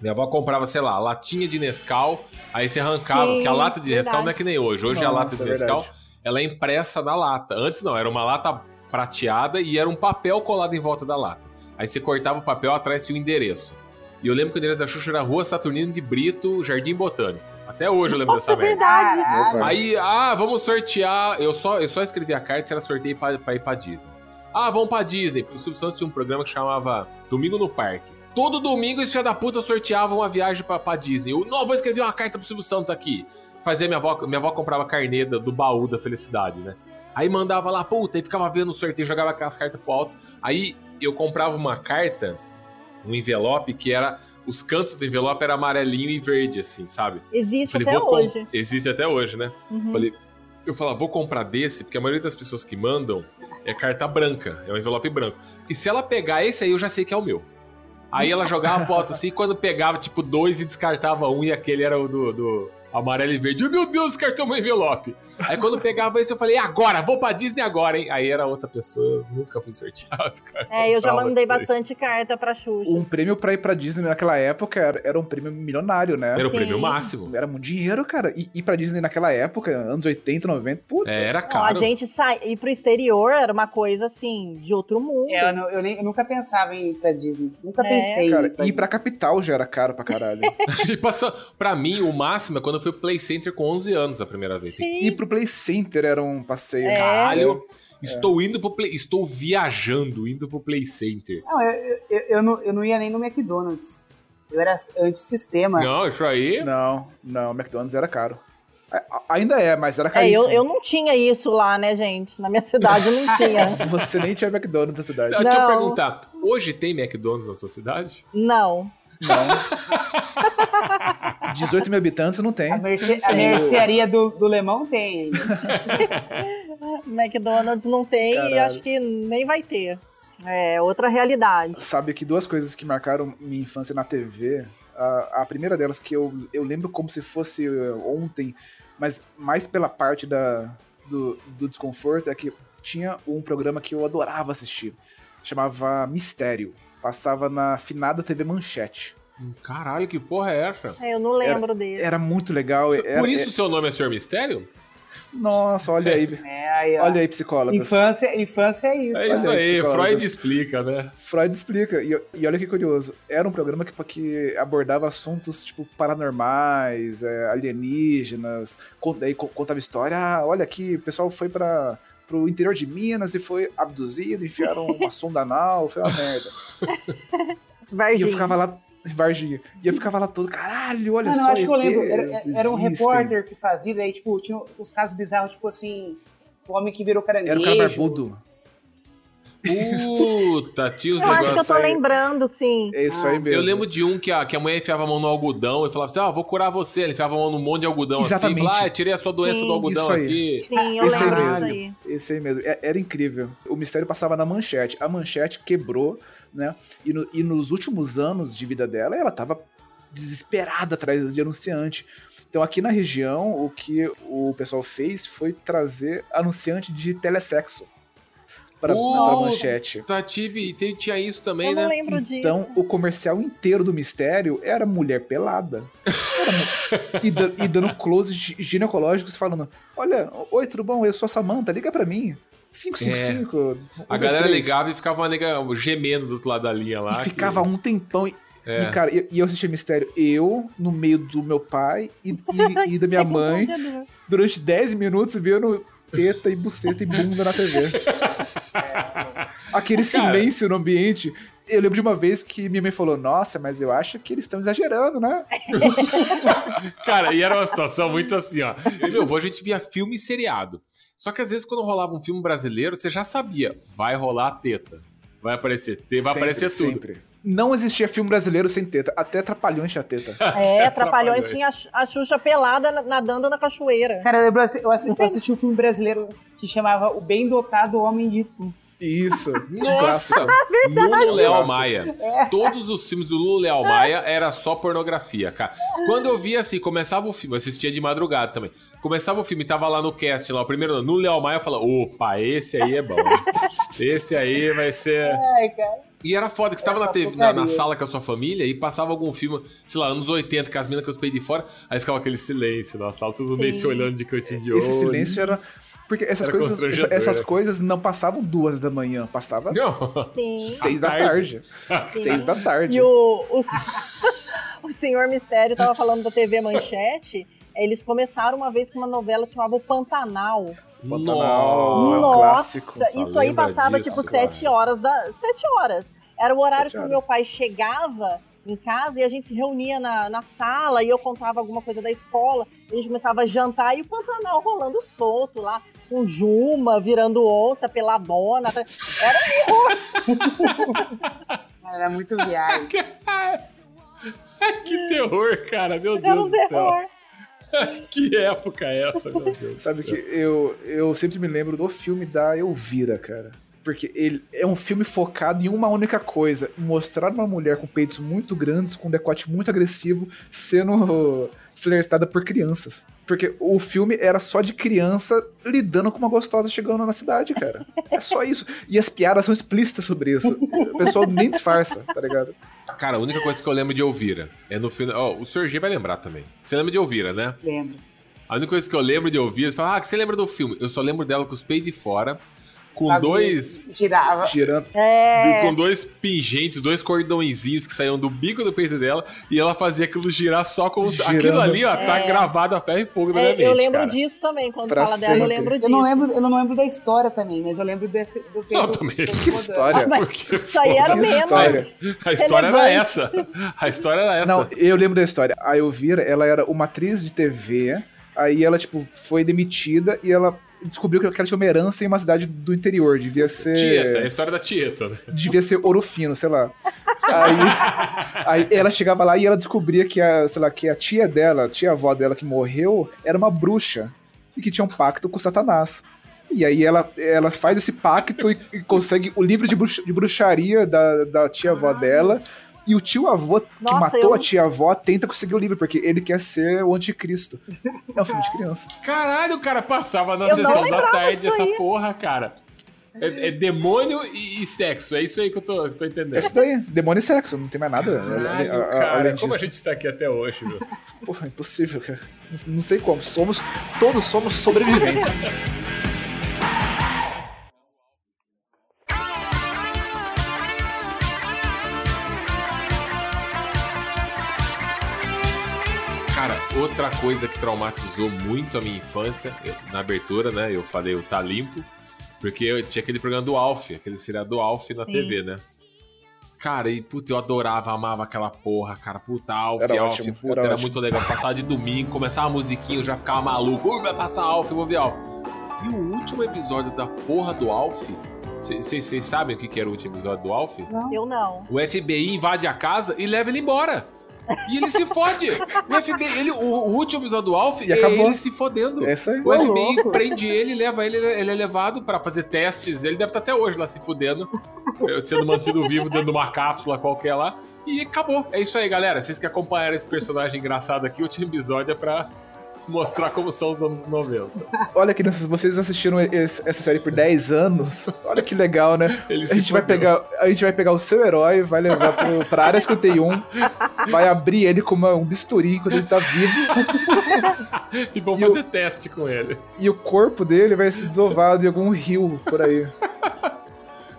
Minha avó comprava, sei lá, latinha de Nescau, aí você arrancava, Sim, porque a lata de Nescau verdade. não é que nem hoje. Hoje a Nossa, lata de é Nescau, verdade. ela é impressa na lata. Antes não, era uma lata prateada e era um papel colado em volta da lata. Aí você cortava o papel, atrás tinha o endereço. E eu lembro que o endereço da Xuxa era Rua Saturnino de Brito, Jardim Botânico. Até hoje eu lembro Nossa, dessa é merda. verdade. Caralho. Aí, ah, vamos sortear. Eu só, eu só escrevi a carta se era sorteio pra, pra ir pra Disney. Ah, vamos pra Disney. O Silvio Santos tinha um programa que chamava Domingo no Parque. Todo domingo esse filho da puta sorteava uma viagem pra, pra Disney. Eu, não, vou escrever uma carta pro Silvio Santos aqui. Fazia minha avó, minha avó comprava carnê do, do baú da felicidade, né? Aí mandava lá, puta, e ficava vendo o sorteio, jogava aquelas cartas pro alto. Aí eu comprava uma carta, um envelope, que era. Os cantos do envelope era amarelinho e verde, assim, sabe? Existe Falei, até com- hoje. Existe até hoje, né? Uhum. Falei, eu falava, vou comprar desse, porque a maioria das pessoas que mandam é carta branca, é um envelope branco. E se ela pegar esse aí, eu já sei que é o meu. Aí ela jogava a foto assim, quando pegava, tipo, dois e descartava um, e aquele era o do, do amarelo e verde. Meu Deus, cartão um envelope. Aí quando pegava isso, eu falei, agora, vou pra Disney agora, hein? Aí era outra pessoa, eu nunca fui sorteado, cara. É, eu já mandei bastante carta pra Xuxa. Um prêmio pra ir pra Disney naquela época era, era um prêmio milionário, né? Era o Sim. prêmio máximo. Era muito dinheiro, cara. E ir pra Disney naquela época, anos 80, 90, puta. É, era Não, a caro. gente sai, ir pro exterior era uma coisa assim, de outro mundo. É, eu, não- eu nem- eu nunca pensava em ir pra Disney. Nunca É, pensei Cara, ir pra ir pra capital já era caro pra caralho. E passou, pra mim, o máximo é quando eu fui pro Play Center com 11 anos a primeira vez. Sim. ir pro Play Center era um passeio. É. Caralho, estou indo pro Play... Estou viajando, indo pro Play Center. Não, eu, eu, eu, não, eu não ia nem no McDonald's. Eu era antissistema. Não, isso aí... Não, não, McDonald's era caro. A- Ainda é, mas era É, caríssimo. eu, eu não tinha isso lá, né, gente? Na minha cidade eu não tinha. Você nem tinha McDonald's na cidade. Deixa eu Não. perguntar, hoje tem McDonald's na sua cidade? Não. Não. 18 mil habitantes não tem. A, merce, a mercearia do, do Lemão tem. McDonald's não tem e Caralho. acho que nem vai ter. É outra realidade. Sabe que duas coisas que marcaram minha infância na TV. A, a primeira delas, que eu, eu lembro como se fosse eh, ontem, mas mais pela parte da, do, do desconforto, é que tinha um programa que eu adorava assistir. Chamava Mistério. Passava na finada TV Manchete. Caralho, que porra é essa? É, Eu não lembro dele. Era muito legal. Era, Por isso seu nome é Senhor Mistério? nossa, olha aí. É, aí. Olha aí, psicólogos. Infância, infância é isso. É isso aí, psicólogos. Freud explica, né? Freud explica. E, e olha que curioso. Era um programa que, que abordava assuntos tipo paranormais, é, alienígenas. con- Daí co- contava história. Ah, olha aqui, o pessoal foi para pro interior de Minas e foi abduzido, enfiaram uma sonda anal, foi uma merda. E Varginha. eu ficava lá, Varginha. E eu ficava lá todo, caralho, olha Mano, eu só. acho que eu lembro. Era, era um existem." repórter que fazia, daí, tipo, tinha os casos bizarros, tipo assim, o homem que virou caranguejo. Era o cara barbudo. Puta, tinha os Eu acho que eu negócios tô aí. lembrando, sim. É isso aí mesmo. Eu lembro de um que a, que a mulher enfiava a mão no algodão e falava assim: Ah, vou curar você. Ele enfiava a mão num monte de algodão Exatamente. assim. Ah, tirei a sua doença Sim. do algodão Isso aí. aqui. Sim, eu Esse aí lembro disso mesmo. aí. Esse aí mesmo. É- Era incrível. O mistério passava na manchete. A manchete quebrou, né? E, no- e nos últimos anos de vida dela, ela tava desesperada atrás de anunciante. Então, aqui na região, o que o pessoal fez foi trazer anunciante de telesexo para Uh! manchete. Tá, tive, tinha isso também, Eu não né? lembro disso. Então, o comercial inteiro do mistério era mulher pelada. Era e, da- e dando close gi- ginecológicos falando: Olha, oi, tudo bom? Eu sou a Samanta, liga pra mim. 555. um, A galera três." ligava e ficava uma nega gemendo do outro lado da linha lá. E que- ficava um tempão. E, É. e, cara, e, e eu assistia Mistério, eu, no meio do meu pai e, e- e da minha Que mãe, constrangedor. durante 10 minutos vendo teta e buceta e bunda na TV. Aquele Cara. silêncio no ambiente. Eu lembro de uma vez que minha mãe falou: Nossa, mas eu acho que eles estão exagerando, né? Cara, e era uma situação muito assim, ó. Eu e meu avô, a gente via filme e seriado. Só que às vezes, quando rolava um filme brasileiro, você já sabia, vai rolar a teta. Vai aparecer teta, vai Sempre, aparecer tudo. sempre. Não existia filme brasileiro sem teta. Até Trapalhões tinha teta. É, Trapalhões tinha a Xu- a Xuxa pelada na- nadando na cachoeira. Cara, eu, lembro, assim, eu assi- eu assisti um filme brasileiro que chamava O Bem Dotado Homem de Tu. Isso. Nossa! Clássico. Lulu Leal. Maia. Todos os filmes do Lulu Leal Maia era só pornografia, cara. Quando eu via assim, começava o filme, eu assistia de madrugada também. Começava o filme, tava lá no cast, lá, o primeiro no Leal Maia, eu falava, opa, esse aí é bom. Esse aí vai ser. Ai, cara. E era foda que você tava na, TV, na, na sala com a sua família e passava algum filme, sei lá, anos 80, com as minas com os peitos de fora, aí ficava aquele silêncio na sala, todo meio Sim. se olhando de cantinho de olho. Esse silêncio era. Porque essas, Era coisas, essas coisas não passavam duas da manhã, passava Não. Sim. seis da tarde. tarde. Sim. Seis da tarde. E o, o, o Senhor Mistério tava falando da TV Manchete. Eles começaram uma vez com uma novela que chamava O Pantanal. Pantanal, é um Nossa, clássico. Isso aí lembra passava disso, tipo sete horas da. Sete horas. Era o horário que o meu pai chegava em casa e a gente se reunia na, na sala e eu contava alguma coisa da escola. A gente começava a jantar e o Pantanal rolando solto lá, com Juma virando onça, peladona. Era. Cara, Era muito viagem. que terror, cara, meu Era Deus um do céu. terror. Que época é essa, meu Deus. Sabe que eu, eu sempre me lembro do filme da Elvira, cara. Porque ele é um filme focado em uma única coisa: mostrar uma mulher com peitos muito grandes, com um decote muito agressivo, sendo flertada por crianças. Porque o filme era só de criança lidando com uma gostosa chegando na cidade, cara. É só isso. E as piadas são explícitas sobre isso. O pessoal nem disfarça, tá ligado? Cara, a única coisa que eu lembro de Elvira é no final. Ó, o Sr. G vai lembrar também. Você lembra de Elvira, né? Lembro. A única coisa que eu lembro de ouvir é falar, ah, que você lembra do filme? Eu só lembro dela com os peitos de fora, com dois. Girava. Girando. É. Com dois pingentes, dois cordõezinhos que saíam do bico do peito dela e ela fazia aquilo girar só com os. Girando. Aquilo ali, ó, tá É. gravado a ferro e fogo na É, minha mente. eu lembro cara. disso também, quando Pra fala dela, eu sempre. lembro disso. Eu não lembro, eu não lembro da história também, mas eu lembro desse do Não, do- também. do- Que história? Porque, Isso aí era menos. história. A história era essa. A história era essa. Não, eu lembro da história. A Elvira, ela era uma atriz de TV, aí ela, tipo, foi demitida e ela descobriu que ela tinha uma herança em uma cidade do interior. Devia ser. Tieta, a história da Tieta, né? devia ser ouro fino, sei lá. Aí, aí ela chegava lá e ela descobria que a, sei lá, que a tia dela, a tia avó dela que morreu, era uma bruxa e que tinha um pacto com Satanás. E aí ela, ela faz esse pacto e, e consegue o livro de, bruxa- de bruxaria da, da tia avó dela. E o tio avô que Nossa, matou eu- a tia avó tenta conseguir o livro, porque ele quer ser o anticristo. É um filme de criança. Caralho, o cara passava na Eu sessão da tarde disso essa aí. porra, cara. É, é demônio e, e sexo, é isso aí que eu tô, tô entendendo. É isso daí, demônio e sexo, não tem mais nada. Caralho, a- a- cara, além como a disso. gente tá aqui até hoje, meu. Porra, é impossível, cara. Não- Não sei como. Somos. Todos somos sobreviventes. outra coisa que traumatizou muito a minha infância, eu- na abertura, né? Eu falei o Tá Limpo, porque eu tinha aquele programa do Alf, aquele seriado do Alf na Sim. TV, né? Cara, e puta, eu adorava, amava aquela porra, cara. Puta, Alf, Era Alf, ótimo, puta, era era, muito legal. Passava de domingo, começava a musiquinha, eu já ficava maluco. Ui, vai passar Alf, eu vou ver Alf. E o último episódio da porra do Alf, vocês sabem o que, que era o último episódio do Alf? Eu não. O FBI invade a casa e leva ele embora. E ele se fode. O FBI, ele, o, o último episódio do Alf E é acabou. ele se fodendo. É aí. O FBI louco. prende ele, leva ele, ele é levado pra fazer testes. Ele deve estar até hoje lá se fudendo, eh, sendo mantido vivo dentro de uma cápsula qualquer lá. E acabou. É isso aí, galera. Vocês que acompanharam esse personagem engraçado aqui, o último episódio é pra mostrar como são os anos 90. Olha, crianças, vocês assistiram esse- essa série por 10 anos. Olha que legal, né? Ele A gente, vai pegar, a gente vai pegar o seu herói, vai levar pro, pra área 51, vai abrir ele com uma- um bisturi quando ele tá vivo, E vamos E o- fazer teste com ele. e o corpo dele vai ser desovado em algum rio por aí.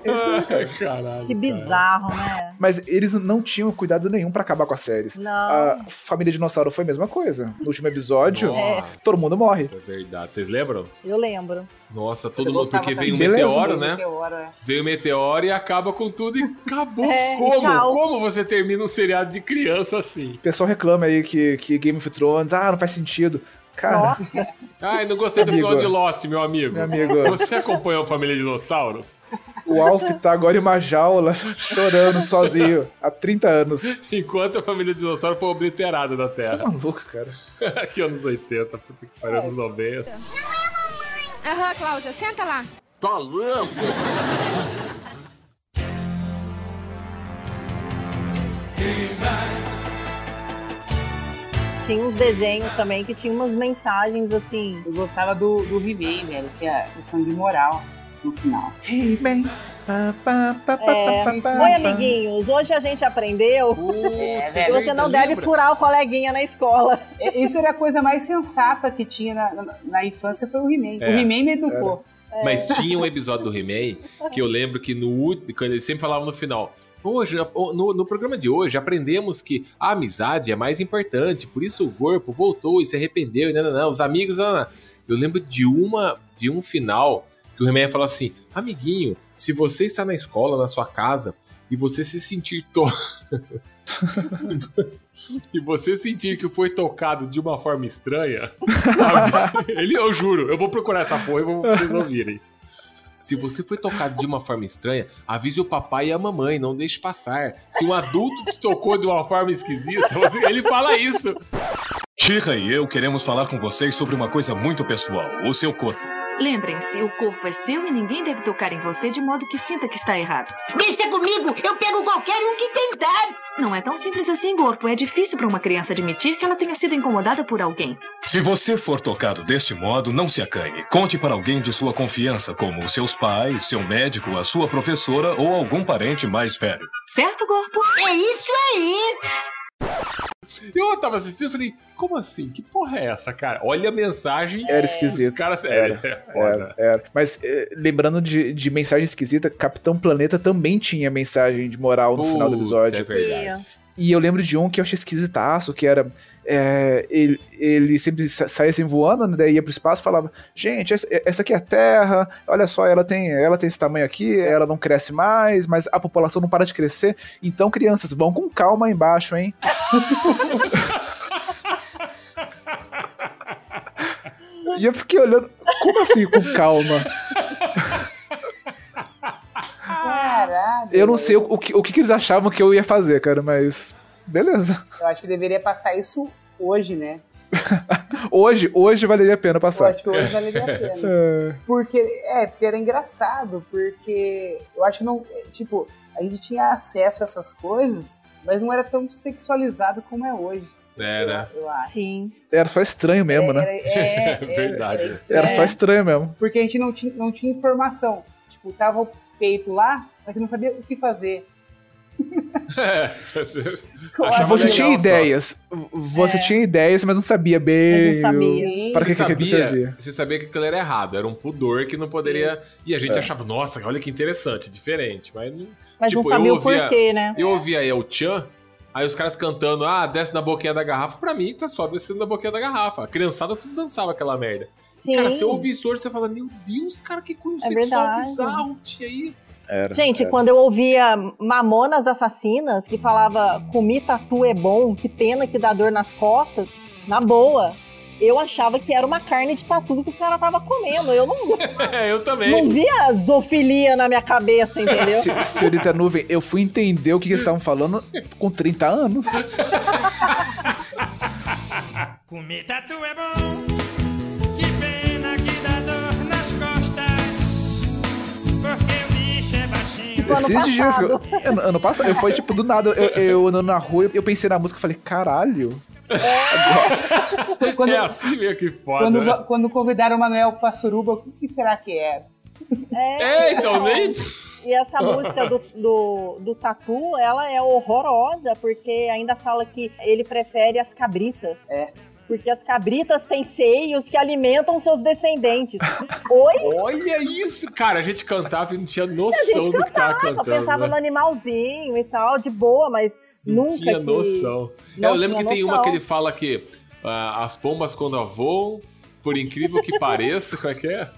É daí, cara. Ai, caralho. Que cara. bizarro, né? Mas eles não tinham cuidado nenhum pra acabar com as séries. Não. A família dinossauro foi a mesma coisa. No último episódio, Nossa, todo mundo morre. é verdade. Vocês lembram? Eu lembro. Nossa, todo Eu mundo, porque veio um. Beleza, meteoro, né? meteoro, é. Veio o meteoro e acaba com tudo e acabou. É, Como? tchau. Como você termina um seriado de criança assim? O pessoal reclama aí que, que Game of Thrones, ah, não faz sentido. Cara, Nossa, Ai, não gostei do Amigo. final de Lost, meu amigo. meu amigo, Você acompanhou a família dinossauro? O Alf tá agora em uma jaula, chorando sozinho, há 30 anos. Enquanto a família dinossauro foi obliterada da Você tá Terra. maluco, cara. Aqui anos 80, puta que pariu, anos 90. Aham, Cláudia, senta lá. Tá louco? tinha uns desenhos também que tinha umas mensagens assim. Eu gostava do, do He-Man, velho, que é questão de moral no final. Hey, man. É, Oi, amiguinhos, hoje a gente aprendeu É, que você não deve furar o coleguinha na escola. É, Isso era a coisa mais sensata que tinha na, na, na infância, foi o He-Man. É. O He-Man me educou. Mas tinha um episódio do He-Man que eu lembro que no quando ele sempre falava no final. Hoje, no, no programa de hoje, aprendemos que a amizade é mais importante, por isso o corpo voltou e se arrependeu, e não, não, não, os amigos, não, não. Eu lembro de uma de um final que o He-Man fala assim: Amiguinho, se você está na escola, na sua casa, e você se sentir to... e você sentir que foi tocado de uma forma estranha, ele, eu juro, eu vou procurar essa porra e vou vocês ouvirem. Se você foi tocado de uma forma estranha, avise o papai e a mamãe, não deixe passar. Se um adulto te tocou de uma forma esquisita, você- ele fala isso. Shira e eu queremos falar com vocês sobre uma coisa muito pessoal, o seu corpo. Lembrem-se, o corpo é seu e ninguém deve tocar em você de modo que sinta que está errado. Deixa comigo, eu pego qualquer um que tentar. Não é tão simples assim, corpo. É difícil para uma criança admitir que ela tenha sido incomodada por alguém. Se você for tocado deste modo, não se acanhe. Conte para alguém de sua confiança, como seus pais, seu médico, a sua professora ou algum parente mais velho. Certo, corpo? É isso aí! Eu tava assistindo e falei, como assim? Que porra é essa, cara? Olha a mensagem. Era esquisito. Os caras. Era, foda. Era, era. Mas eh, lembrando de, de mensagem esquisita, Capitão Planeta também tinha mensagem de moral no final do Puta, episódio. É verdade. E eu lembro de um que eu achei esquisitaço, que era. É, ele, ele sempre sa- saía assim voando, né, daí ia pro espaço e falava: Gente, essa, essa aqui é a Terra, olha só, ela tem, ela tem esse tamanho aqui, ela não cresce mais, mas a população não para de crescer. Então, crianças, vão com calma aí embaixo, hein? e eu fiquei olhando, como assim com calma? Caralho. Eu não sei o, o que, o que eles achavam que eu ia fazer, cara, mas. Beleza. Eu acho que deveria passar isso hoje, né? Hoje, hoje valeria a pena Eu passar. acho que hoje valeria a pena. É. Porque, é, porque era engraçado, porque eu acho que não. Tipo, a gente tinha acesso a essas coisas, mas não era tão sexualizado como é hoje. É, né? Eu acho. Sim. Era só estranho mesmo, Era, né? é, é, Verdade. Era, estranho. Era só estranho mesmo. Porque a gente não tinha, não tinha informação. Tipo, tava o peito lá, mas você não sabia o que fazer. É, Achava Você tinha só. ideias. Você É. tinha ideias, mas não sabia bem. Não sabia. Sim. Para que, você, que sabia, servia. você sabia que aquilo era errado, era um pudor que não poderia. E a gente É. achava, nossa, olha que interessante, diferente. Mas, não- Mas Tipo, não sabia eu o ouvia- porquê, né? eu ouvia El Chan, aí os caras cantando, ah, desce na boquinha da garrafa. Pra mim, tá só descendo na boquinha da garrafa. A criançada tudo dançava aquela merda. Sim. Cara, você ouve isso hoje, você fala, meu Deus, cara, que cunho É sexual bizarro tinha aí. Era, Gente, era. quando eu ouvia Mamonas Assassinas, que falava comi tatu é bom, que pena que dá dor nas costas, na boa, eu achava que era uma carne de tatu que o cara tava comendo. Eu não, É, eu também. não via zoofilia na minha cabeça, entendeu? Se- Senhorita Nuvem, eu fui entender o que eles estavam falando com 30 anos. Comer tatu é bom, que pena que dá dor nas costas, Tipo, ano Esses dias. Eu, ano, ano passado, eu foi tipo do nada. Eu, eu andando na rua, eu pensei na música e falei, caralho. Foi quando, É assim meio que foda, quando, né? quando convidaram o Manuel pra Suruba, o que, será que era? É, então, nem. E essa música do, do, do Tatu, ela é horrorosa, porque ainda fala que ele prefere as cabritas. É. Porque as cabritas têm seios que alimentam seus descendentes. Oi? Olha isso, cara. A gente cantava e não tinha noção do que tava cantando. pensava né? no animalzinho e tal, de boa, mas Não nunca tinha que... noção. É, Não eu lembro que tem uma noção. que ele fala que ah, as pombas quando voam, por incrível que pareça, como é que é?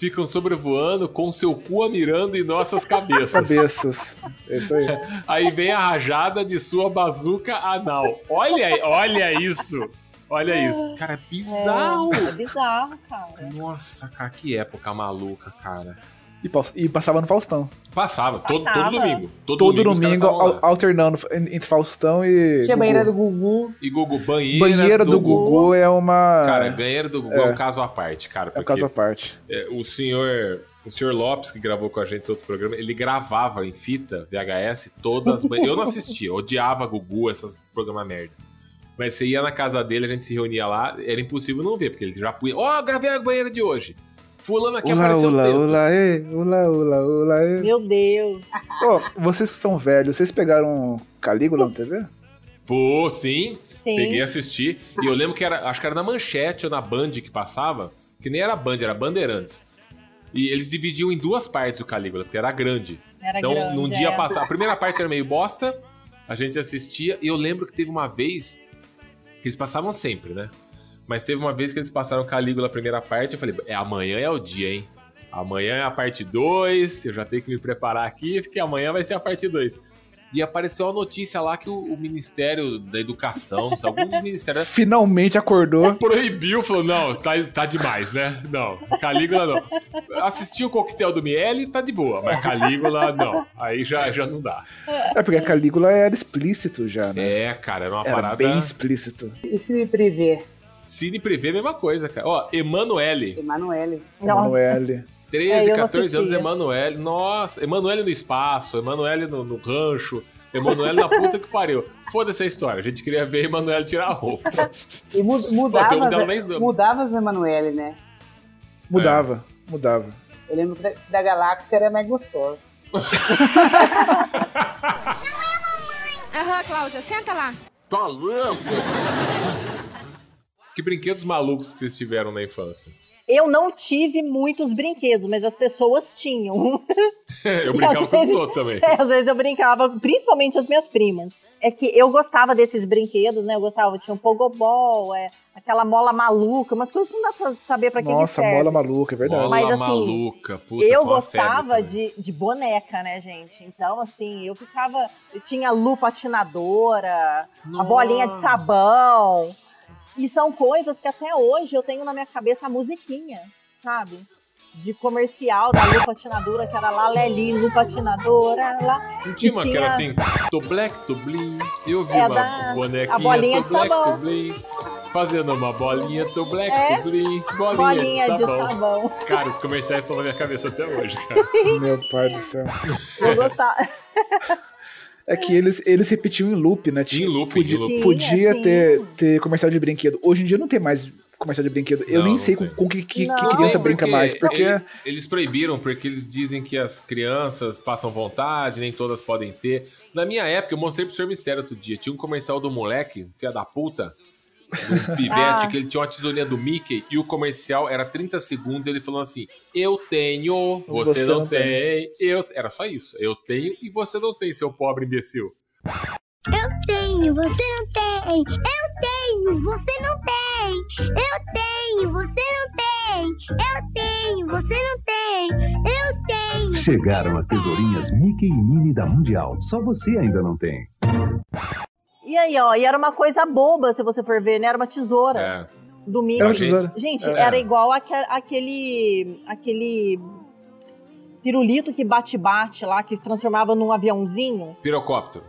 Ficam sobrevoando com seu cu mirando em nossas cabeças. Cabeças. É isso aí. Aí vem a rajada de sua bazuca anal. Olha, olha isso. Olha isso. Cara, é bizarro. É, é bizarro, cara. Nossa, cara, que época maluca, cara. E, e passava no Faustão. Passava, todo, todo Passava. domingo. Todo, Todo domingo, domingo, alternando en- entre Faustão e. Tinha a Gugu. banheira do Gugu. E Gugu, banheira, Banheira do, Gugu é uma. Cara, banheira do Gugu é, É. um caso à parte, cara. é um caso à parte. é, o senhor. O senhor Lopes, que gravou com a gente outro programa, ele gravava em fita VHS todas as banheiras. Eu não assistia, odiava Gugu, essas programas merda. Mas você ia na casa dele, a gente se reunia lá, era impossível não ver, porque ele já punha. Ó, gravei a banheira de hoje. Fulano aqui Ula, apareceu ula, dentro. ula, ê, ula, ula, ula, ê. Meu Deus. Ô, vocês que são velhos, vocês pegaram Calígula na TV? Pô, sim. Sim. Peguei e assisti. E eu lembro que era, acho que era na Manchete ou na Band que passava, que nem era Band, era Bandeirantes. E eles dividiam em duas partes o Calígula, porque era grande. Era então, grande, num dia é. passava. A primeira parte era meio bosta, a gente assistia, e eu lembro que teve uma vez que eles passavam sempre, né? Mas teve uma vez que eles passaram Calígula a primeira parte, eu falei, é amanhã é o dia, hein? Amanhã é a parte 2, eu já tenho que me preparar aqui, porque amanhã vai ser a parte 2. E apareceu a notícia lá que o, o Ministério da Educação, não sei, algum dos ministérios Finalmente acordou. proibiu, falou, não, tá, tá demais, né? Não, Calígula não. Assisti o coquetel do Miele, tá de boa, mas Calígula não. Aí já, já não dá. É porque a Calígula era explícito já, né? É, cara, era uma Era parada... bem explícito. E se me prever? Cine Privé, mesma coisa, cara. Ó, Emanuele. Emanuele. Emanuele. 13, É, eu não 14 anos. Emanuele. Nossa, Emanuele no espaço, Emanuele no, no rancho, Emanuele na puta que pariu. Foda-se a história, a gente queria ver Emanuele tirar a roupa. E mu- Pô, mudava, as- mudava Emanuele, né? Mudava, mudava. Eu lembro que da, da Galáxia era mais gostosa. Aham, Cláudia, senta lá. Tá louco? Que brinquedos malucos que vocês tiveram na infância? Eu não tive muitos brinquedos, mas as pessoas tinham. Eu brincava com os outros também. É, às vezes eu brincava, principalmente as minhas primas. É que eu gostava desses brinquedos, né? Eu gostava, tinha um pogobol, é, aquela mola maluca, umas coisas que não dá pra saber pra que que Nossa, serve. mola maluca, é verdade. Bola Mas, assim, maluca, puta, eu gostava de, de boneca, né, gente? Então, assim, eu ficava. Eu tinha lu patinadora, a Nossa. bolinha de sabão. E são coisas que até hoje eu tenho na minha cabeça a musiquinha, sabe? De comercial da lu patinadora, que era lá Leli, lu patinadora, lá. Não tinha uma que era assim, do black, do blim. Eu vi É uma da- bonequinha a bolinha de black, sabão. do blim. Fazendo uma bolinha do black, É, do blim. Bolinha, bolinha de, de sabão. sabão. Cara, os comerciais estão na minha cabeça até hoje, cara. Meu pai do céu. Eu gostava. É que eles, eles repetiam em loop, né? Em loop, podia, em loop. podia Sim, ter, ter comercial de brinquedo. Hoje em dia não tem mais comercial de brinquedo. Eu Não, nem não sei com, com que, que, que criança Tem, brinca mais. Porque ele- eles proibiram, porque eles dizem que as crianças passam vontade, nem todas podem ter. Na minha época, eu mostrei pro senhor Mistério outro dia. Tinha um comercial do moleque, filha da puta, do pivete, Ah. que ele tinha uma tesourinha do Mickey, e o comercial era 30 segundos, ele falando assim: Eu tenho, você, não, tem. Eu... Era só isso. Eu tenho e você não tem, seu pobre imbecil. Eu tenho, você não tem. Eu tenho, você não tem. Eu tenho, você não tem. Eu tenho, você não tem. Eu tenho. Chegaram as tesourinhas Mickey e Minnie da Mundial. Só você ainda não tem. E aí, ó, e era uma coisa boba, se você for ver, né? Era uma tesoura É. do Mickey. Era uma tesoura. Gente, É. era igual aque- aquele. aquele. pirulito que bate-bate lá, que transformava num aviãozinho. Pirocóptero.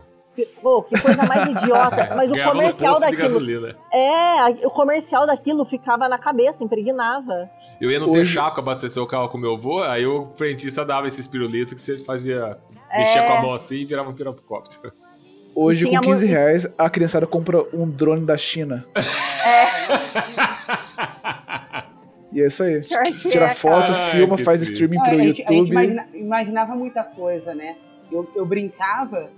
Pô, que coisa mais idiota. Mas o Ganhava comercial daquilo. É, o comercial daquilo ficava na cabeça, impregnava. Eu ia no Hoje- Texaco abastecer o carro com meu avô, aí o frentista dava esses pirulitos que você fazia. Mexia É. com a mão assim e virava um pirocóptero. Hoje, com 15 mu- reais, a criançada compra um drone da China. E é isso aí. Tira é, foto, cara. filma, Ai, faz que streaming Não, pro a gente, a gente YouTube. imagina- imaginava muita coisa, né? Eu, eu brincava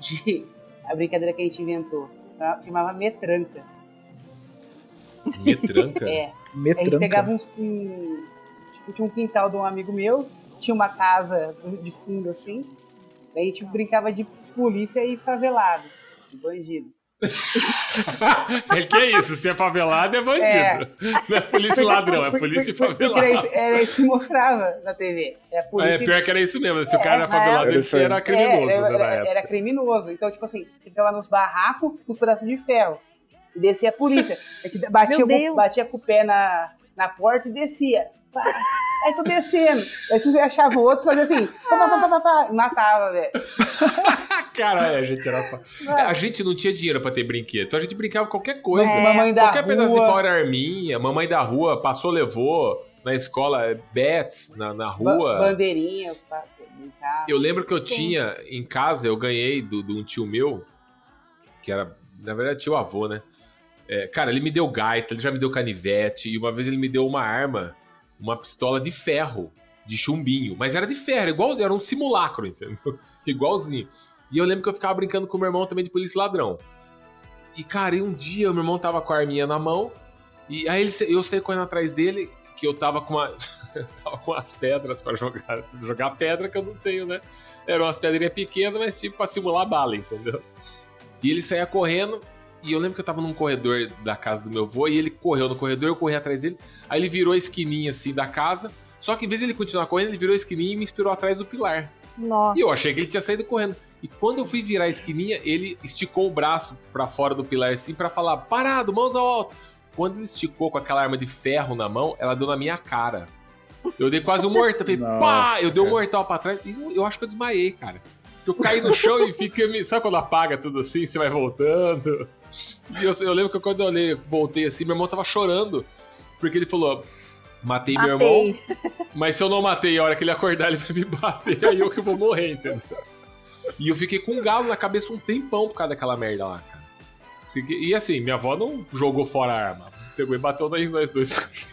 de. A brincadeira que a gente inventou. tá? Chamava metranca. Metranca? É. A gente Metranca. pegava uns. Um, tipo, tinha um quintal de um amigo meu, tinha uma casa de fundo assim. Daí a gente brincava de polícia e favelado, de bandido. É que é isso, se é favelado é bandido. Não é polícia e ladrão, é polícia e favelado. Era isso, era isso que mostrava na TV. Era É, polícia e- pior que era isso mesmo, se o cara era É, favelado, era ele aí. era criminoso É, né, era, era- época. era criminoso. Então, tipo assim, ficava nos barracos com os pedaços de ferro. E descia a polícia. A gente batia, com, batia com o pé na, na porta e descia. Pá, Aí tô descendo. Aí você achava o outro, fazia assim, pá, pá, pá, pá, pá, e matava, velho. Caralho, a gente era. É, A gente não tinha dinheiro pra ter brinquedo, então a gente brincava qualquer coisa. É, mamãe da Qualquer pedaço de rua. pau era arminha, mamãe da rua, passou, levou. Na escola, é, bets, na, na Ba- rua. Bandeirinha, pá, brincava. Eu lembro que eu tinha em casa, eu ganhei do- de um tio meu, que era, na verdade, tio avô, né? É, cara, ele me deu gaita, ele já me deu canivete, e uma vez ele me deu uma arma, uma pistola de ferro, de chumbinho, mas era de ferro, igualzinho, era um simulacro, entendeu? Igualzinho. E eu lembro que eu ficava brincando com meu irmão também de polícia ladrão. E, cara, e um dia meu irmão tava com a arminha na mão, e aí ele, eu saí correndo atrás dele, que eu tava com uma. eu tava com as pedras pra jogar, jogar pedra que eu não tenho, né? Eram umas pedrinhas pequenas, mas tipo pra simular bala, entendeu? E ele saía correndo, e eu lembro que eu tava num corredor da casa do meu avô, e ele correu no corredor, eu corri atrás dele, aí ele virou a esquininha assim da casa, só que em vez de ele continuar correndo, ele virou a esquininha e me inspirou atrás do pilar. Nossa. E eu achei que ele tinha saído correndo. E quando eu fui virar a esquininha, ele esticou o braço pra fora do pilar assim pra falar: parado, mãos ao alto. Quando ele esticou com aquela arma de ferro na mão, ela deu na minha cara. Eu dei quase um mortal. Falei, pá! Nossa, Eu dei um mortal pra trás. E eu, acho que eu desmaiei, cara. Eu caí no chão e fica. me- Sabe quando apaga tudo assim? Você vai voltando. E eu, eu lembro que quando eu olhei, voltei assim, meu irmão tava chorando. Porque ele falou: matei, meu Matei. irmão, mas se eu não matei, a hora que ele acordar, ele vai me bater, aí eu que vou morrer, entendeu? E eu fiquei com um galo na cabeça um tempão por causa daquela merda lá, cara. E assim, minha avó não jogou fora a arma. Pegou e bateu nós, dois.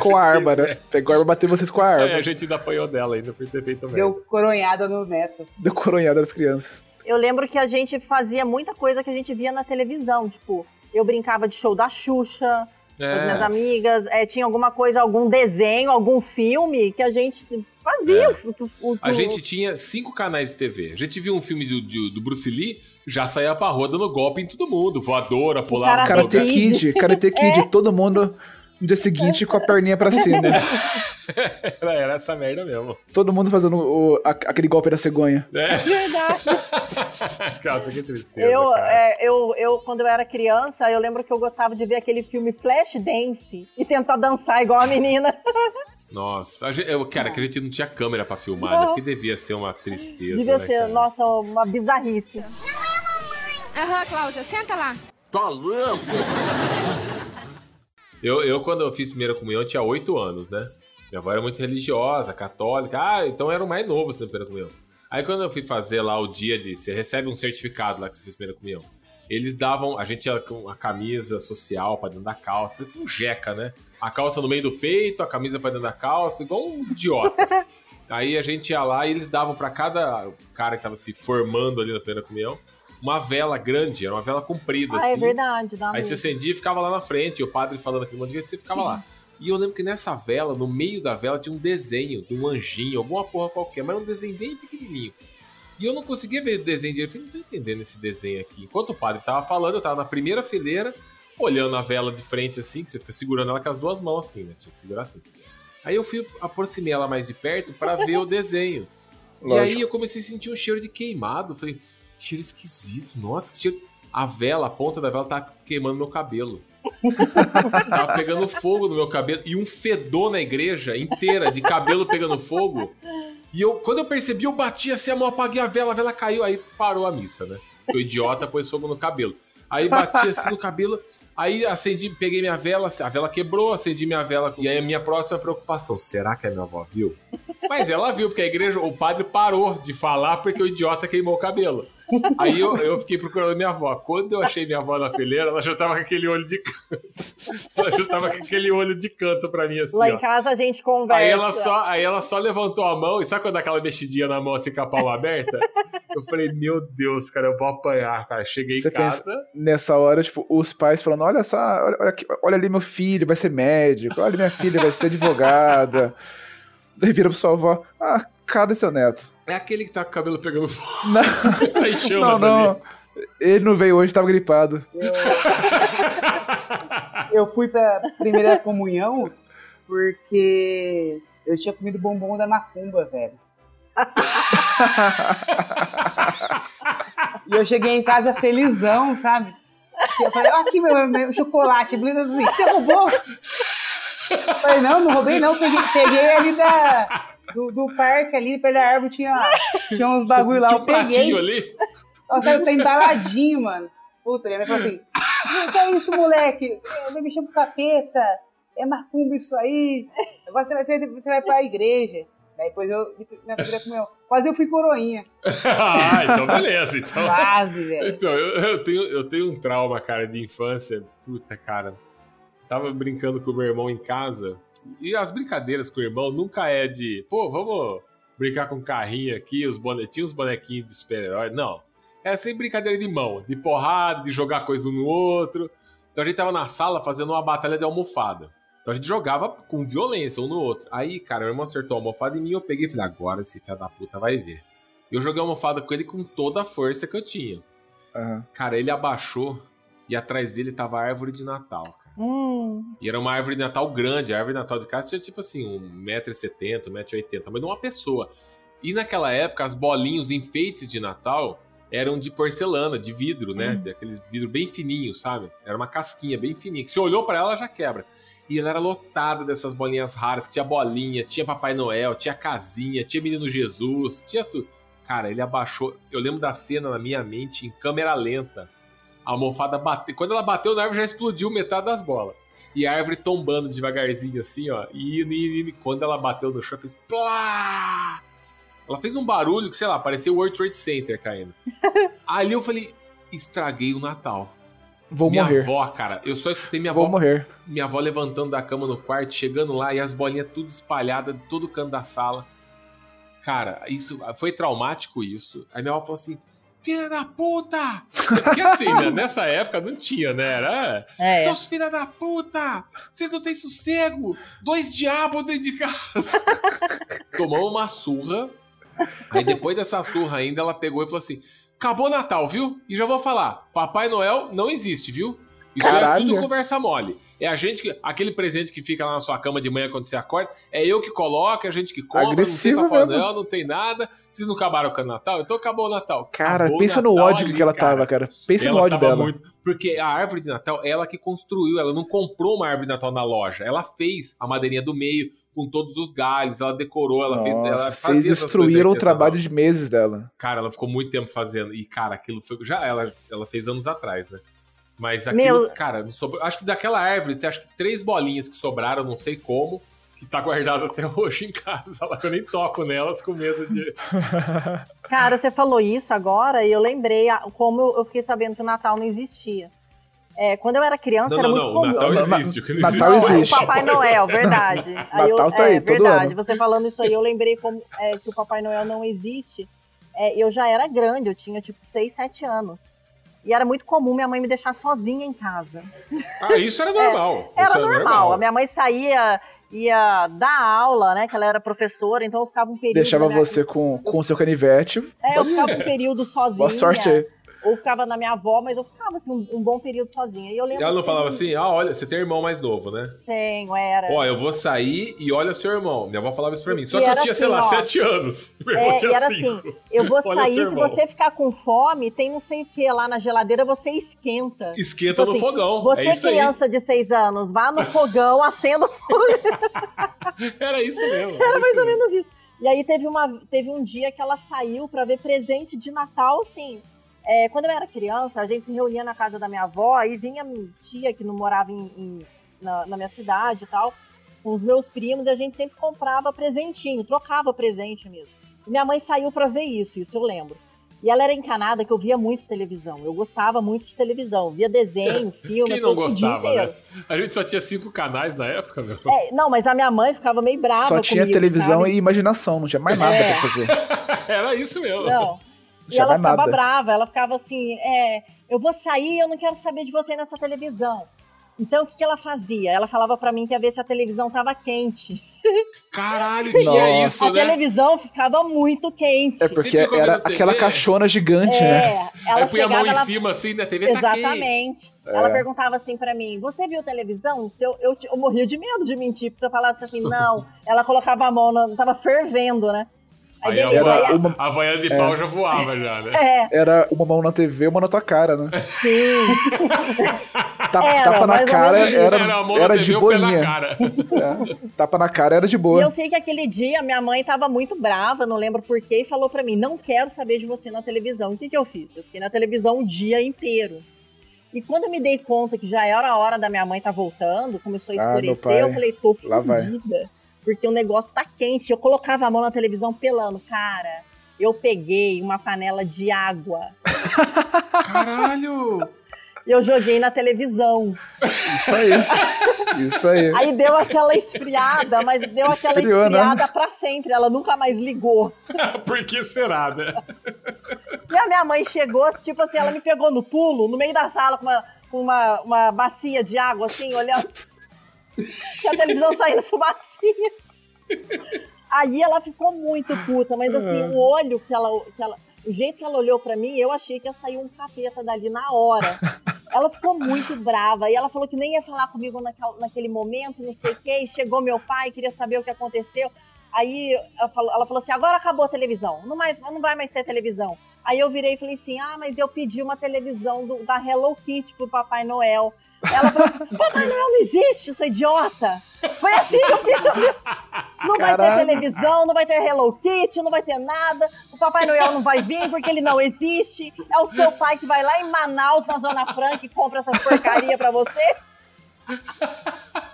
Com a gente arma, fez né? Pegou a arma e bateu vocês com a arma. É, a gente ainda apanhou dela ainda por ter feito merda. Deu coronhada no neto. Deu coronhada das crianças. Eu lembro que a gente fazia muita coisa que a gente via na televisão. Tipo, eu brincava de show da Xuxa com as minhas É. amigas. é, tinha alguma coisa, algum desenho, algum filme que a gente fazia. É. o- o- o- A gente tinha cinco canais de TV. A gente viu um filme do, do, do Bruce Lee, já saía pra rua dando golpe em todo mundo. Voadora, pulava. Karate. Kid, Karate Kid, todo mundo no dia seguinte com a perninha pra cima. Era, era essa merda mesmo. Todo mundo fazendo o- a- aquele golpe da cegonha. É. Verdade. Nossa, que tristeza. Eu, é, eu, eu, quando eu era criança, eu lembro que eu gostava de ver aquele filme Flash Dance e tentar dançar igual a menina. Nossa, a gente, eu, cara, que a gente não tinha câmera pra filmar, Não. né? Porque devia ser uma tristeza, Devia né, ser, cara? nossa, uma bizarrice. Aham, Cláudia, senta lá. Tá louco? Eu, eu, quando eu fiz primeira comunhão, tinha oito anos, né? Minha avó era muito religiosa, católica. Ah, então eu era o mais novo assim, na primeira comunhão. Aí quando eu fui fazer lá o dia de... Você recebe um certificado lá que você fez primeira comunhão. Eles davam... A gente ia com a camisa social pra dentro da calça. Parecia um jeca, né? A calça no meio do peito, a camisa pra dentro da calça, igual um idiota. Aí a gente ia lá e eles davam pra cada cara que tava se formando ali na primeira comunhão uma vela grande, era uma vela comprida, Ah, assim. é verdade. Dá Aí você acendia e ficava lá na frente, e o padre falando aquele monte de coisa, você ficava lá. E eu lembro que nessa vela, no meio da vela, tinha um desenho de um anjinho, alguma porra qualquer, mas era um desenho bem pequenininho. E eu não conseguia ver o desenho direito. Eu falei, não tô entendendo esse desenho aqui. Enquanto o padre tava falando, eu tava na primeira fileira, olhando a vela de frente assim, que você fica segurando ela com as duas mãos assim, né? Tinha que segurar assim. Aí eu fui, aproximei ela mais de perto pra ver o desenho. E Lógico. aí eu comecei a sentir um cheiro de queimado. Eu Falei, cheiro esquisito. Nossa, que cheiro. A vela, a ponta da vela tá queimando meu cabelo. Tava pegando fogo no meu cabelo e um fedor na igreja inteira de cabelo pegando fogo. E eu, quando eu percebi, eu bati assim a mão, apaguei a vela, a vela caiu, aí parou a missa, né? Porque o idiota pôs fogo no cabelo. Aí bati assim no cabelo, aí acendi, peguei minha vela, a vela quebrou, acendi minha vela. E aí a minha próxima preocupação, será que a minha avó viu? Mas ela viu, porque a igreja, o padre parou de falar porque o idiota queimou o cabelo. Aí eu, eu fiquei procurando minha avó. Quando eu achei minha avó na fileira, ela já tava com aquele olho de canto. Ela já tava com aquele olho de canto pra mim, assim, Lá em ó. casa a gente conversa. Aí ela, só, aí ela só levantou a mão, e sabe quando dá aquela mexidinha na mão assim com a palma aberta? Eu falei, meu Deus, cara, eu vou apanhar, cara. Cheguei Você em casa. pensa, nessa hora, tipo, os pais falando: olha só, olha, olha, aqui, olha ali meu filho, vai ser médico, olha minha filha, vai ser advogada. Daí vira pro sua avó: ah, cadê seu neto? É aquele que tá com o cabelo pegando fogo. Não, tá não, não. Ele não veio hoje, tava gripado. Eu fui pra primeira comunhão porque eu tinha comido bombom da macumba, velho. e eu cheguei em casa felizão, sabe? E eu falei, ó, aqui meu, meu chocolate, Blina assim, você roubou? Eu falei, não, não roubei não, peguei, peguei ali da, do, do parque ali, perto da árvore, tinha, tinha uns bagulho lá, Tinha um pratinho ali. Ó, tá, tá embaladinho, mano. Puta, mãe falou assim: O que é isso, moleque? Vai mexer com capeta. É macumba isso aí. Agora você vai, você vai- você vai pra igreja. Daí depois eu. Minha filha comeu. Quase eu fui coroinha. ah, então beleza. Então, Quase, velho. então eu, eu tenho, eu tenho um trauma, cara, de infância. Puta, cara. Tava brincando com o meu irmão em casa. E as brincadeiras com o irmão nunca é de, pô, vamos brincar com carrinho aqui, os bonetinhos, os bonequinhos de super-herói. Não. É sempre brincadeira de mão, de porrada, de jogar coisa um no outro. Então a gente tava na sala fazendo uma batalha de almofada. Então a gente jogava com violência um no outro. Aí, cara, meu irmão acertou a almofada em mim, eu peguei e falei, agora esse filho da puta vai ver. Eu joguei a almofada com ele com toda a força que eu tinha. Aham. Cara, ele abaixou e atrás dele tava a árvore de Natal. Hum, E era uma árvore de Natal grande. A árvore de Natal de casa tinha tipo assim, 1,70m, 1,80m, mas de uma pessoa. E naquela época, as bolinhas, os enfeites de Natal eram de porcelana, de vidro, né? Hum. Aquele vidro bem fininho, sabe? Era uma casquinha bem fininha. Que se olhou pra ela, já quebra. E ela era lotada dessas bolinhas raras. Tinha bolinha, tinha Papai Noel, tinha casinha, tinha Menino Jesus, tinha tudo. Cara, ele abaixou. Eu lembro da cena na minha mente em câmera lenta. A almofada bateu. Quando ela bateu na árvore, já explodiu metade das bolas. E a árvore tombando devagarzinho assim, ó. E, e- e quando ela bateu no chão, fez plá! Ela fez um barulho que, sei lá, parecia o World Trade Center caindo. Ali eu falei, estraguei o Natal. Vou minha morrer. avó, cara, eu só escutei minha Vou avó. morrer. Minha avó levantando da cama no quarto, chegando lá e as bolinhas tudo espalhadas em todo canto da sala. Cara, isso foi traumático isso. Aí minha avó falou assim: Filha da puta! Porque assim, né, nessa época não tinha, né? Era. É. Seus filha da puta! Vocês não têm sossego! Dois diabos dentro de casa! Tomamos uma surra. Aí depois dessa surra ainda, ela pegou e falou assim: Acabou o Natal, viu? E já vou falar: Papai Noel não existe, viu? Isso é Caralho. tudo conversa mole. É a gente que. Aquele presente que fica lá na sua cama de manhã quando você acorda, é eu que coloco, é a gente que compra, Agressiva não tem Papai mesmo. Noel, não tem nada. Vocês não acabaram com o Natal? Então acabou o Natal. Cara, Acabou pensa no Natal ódio ali, que ela tava, cara. Pensa no Ela ódio tava dela. muito- Porque a árvore de Natal, ela que construiu, ela não comprou uma árvore de Natal na loja. Ela fez a madeirinha do meio com todos os galhos, ela decorou, ela fez. Ela Nossa, vocês destruíram o trabalho de meses dela. Cara, ela ficou muito tempo fazendo. E, cara, aquilo foi. Já ela, ela fez anos atrás, né? Mas aquilo, Meu- cara, não sobrou. Acho que daquela árvore tem acho que três bolinhas que sobraram, não sei como, que tá guardado até hoje em casa. Lá que eu nem toco nelas com medo de. Cara, você falou isso agora e eu lembrei como eu fiquei sabendo que o Natal não existia. É, quando eu era criança, Não, era não, muito não, o comum. Natal Na- existe. O que não Natal existe. existe. O Papai Noel, verdade. Natal tá é, aí, todo verdade. ano. Você falando isso aí, eu lembrei como é, que o Papai Noel não existe. É, eu já era grande, eu tinha tipo 6, 7 anos. E era muito comum minha mãe me deixar sozinha em casa. Ah, isso era normal. Era isso normal. A minha mãe saía, ia dar aula, né? Que ela era professora, então eu ficava um período. Deixava minha- você com com o seu canivete. É, eu ficava um período sozinha. Boa sorte aí. Ou ficava na minha avó, mas eu ficava assim, um, um bom período sozinha. E eu lembro Ela não falava assim, ah, olha, você tem irmão mais novo, né? Tenho, era. Ó, eu vou sair e olha seu irmão. Minha avó falava isso pra mim. Só E que eu era tinha, sei assim, lá, ó. sete anos. Meu irmão É, tinha e era cinco. assim, eu vou Olha sair, se você ficar com fome, tem não sei o que lá na geladeira, você esquenta. Esquenta no Tipo assim, fogão. Você, é isso aí. criança de seis anos, vá no fogão, acenda o fogão. Era isso mesmo. Era isso mais ou mesmo. menos isso. E aí teve, uma, teve um dia que ela saiu pra ver presente de Natal, assim. É, quando eu era criança, a gente se reunia na casa da minha avó e vinha minha tia que não morava em, em- na, na minha cidade e tal, com os meus primos, e a gente sempre comprava presentinho, trocava presente mesmo. E minha mãe saiu pra ver isso, isso eu lembro. E ela era encanada que eu via muito televisão. Eu gostava muito de televisão, via desenho, filme, Quem não gostava, né? A gente só tinha cinco canais na época, meu. É, não, mas a minha mãe ficava meio brava Só tinha comigo, televisão sabe? e imaginação, não tinha mais nada É. pra fazer. Era isso mesmo. Não. E ela ficava nada. brava, ela ficava assim, é, eu vou sair, eu não quero saber de você nessa televisão. Então o que, que ela fazia? Ela falava pra mim que ia ver se a televisão tava quente. Caralho, Nossa. tinha isso, a né? televisão ficava muito quente. É porque era na aquela caixona gigante, né? É, ela Aí punha a mão chegava, em ela... cima assim, né? A TV tá quente. Exatamente. É. Ela perguntava assim pra mim: Você viu televisão? Se eu, eu, eu morria de medo de mentir, porque se eu falasse assim, não, ela colocava a mão, na, tava fervendo, né? Aí a, Era uma- a vanha de É. pau já voava já, né? É, Era uma mão na TV, uma na tua cara, né? sim. Tapa, Era, tapa na cara era, Era era de e o pé na boinha. cara. É. Tapa na cara era de E boa. eu sei que aquele dia minha mãe tava muito brava, não lembro porquê, e falou pra mim: não quero saber de você na televisão. O que, que eu fiz? Eu fiquei na televisão o dia inteiro. E quando eu me dei conta que já era a hora da minha mãe estar voltando, começou a Ah, escurecer, pai. eu falei, tô fodida. Porque o negócio tá quente. Eu colocava a mão na televisão pelando. Cara, eu peguei uma panela de água. Caralho! E eu joguei na televisão. Isso aí. Isso aí. Aí deu aquela esfriada, mas deu aquela Esfriou, né? esfriada pra sempre. Ela nunca mais ligou. Por que será, né? E a minha mãe chegou, tipo assim, ela me pegou no pulo, no meio da sala, com uma, com uma, uma bacia de água, assim, olhando. que a televisão saindo fumacinha. Aí ela ficou muito puta, mas assim, o olho que ela, que ela. O jeito que ela olhou pra mim, eu achei que ia sair um capeta dali na hora. Ela ficou muito brava. E ela falou que nem ia falar comigo naquela- naquele momento, não sei o quê. E chegou meu pai, queria saber o que aconteceu. Aí ela falou, ela falou assim: agora acabou a televisão, não, mais, não vai mais ter televisão. Aí eu virei e falei assim: ah, mas eu pedi uma televisão do- da Hello Kitty pro Papai Noel. Ela falou assim: Papai Noel não existe, sua idiota! Foi assim que eu fiquei sabendo. Não vai ter televisão, não vai ter Hello Kitty, não vai ter nada. O Papai Noel não vai vir porque ele não existe. É o seu pai que vai lá em Manaus, na Zona Franca, e compra essas porcaria pra você.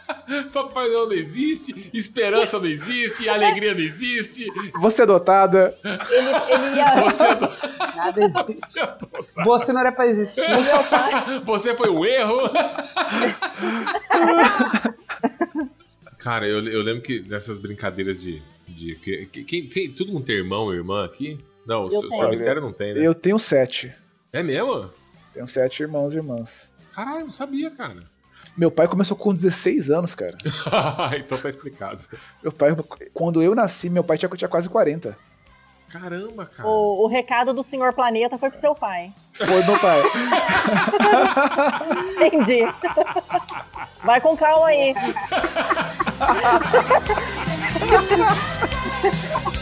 Papai Noel não existe, esperança não existe, alegria não existe. Você é adotada. Ele, ele ia. Você é. Nada existe. Você não era pra existir. Meu pai. Você foi um erro. Cara, eu, eu lembro que nessas brincadeiras de. de que, que- tem, todo mundo tem irmão ou irmã aqui? Não, o Eu seu, tenho. seu mistério não tem, né? Eu tenho sete. É mesmo? Tenho sete irmãos e irmãs. Caralho, eu não sabia, cara. Meu pai começou com 16 anos, cara. então tá explicado. Meu pai, quando eu nasci, meu pai tinha, tinha quase 40. Caramba, cara. O, o recado do senhor planeta foi pro seu pai. Foi meu pai. Entendi. Vai com calma aí.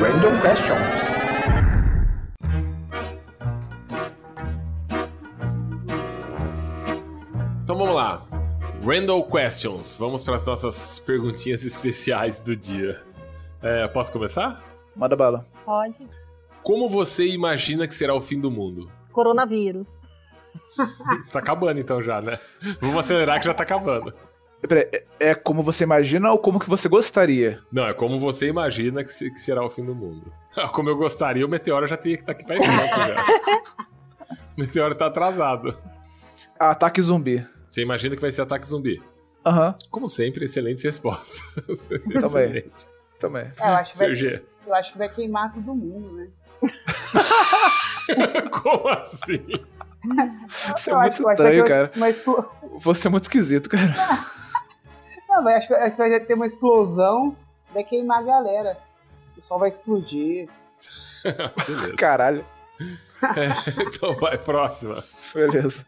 Random questions. Então vamos lá. Randall Questions. Vamos para as nossas perguntinhas especiais do dia. É, posso começar? Manda bala. Pode. Como você imagina que será o fim do mundo? Coronavírus. Tá acabando então já, né? Vamos acelerar que já tá acabando. Peraí, é, é como você imagina ou como que você gostaria? Não, é como você imagina que, se- que será o fim do mundo. Como eu gostaria, o meteoro já teria que estar aqui faz tempo já. O meteoro tá atrasado. Ataque zumbi. Você imagina que vai ser ataque zumbi? Aham, Como sempre, excelentes respostas. Também. Excelente. também. É, eu, acho que vai, eu acho que vai queimar todo mundo, né? Como assim? Você é muito estranho, cara. explo- Você é muito esquisito, cara. Não, mas acho que, acho que vai ter uma explosão, vai queimar a galera. O sol vai explodir. Beleza. Caralho. É, então vai, próxima. Beleza.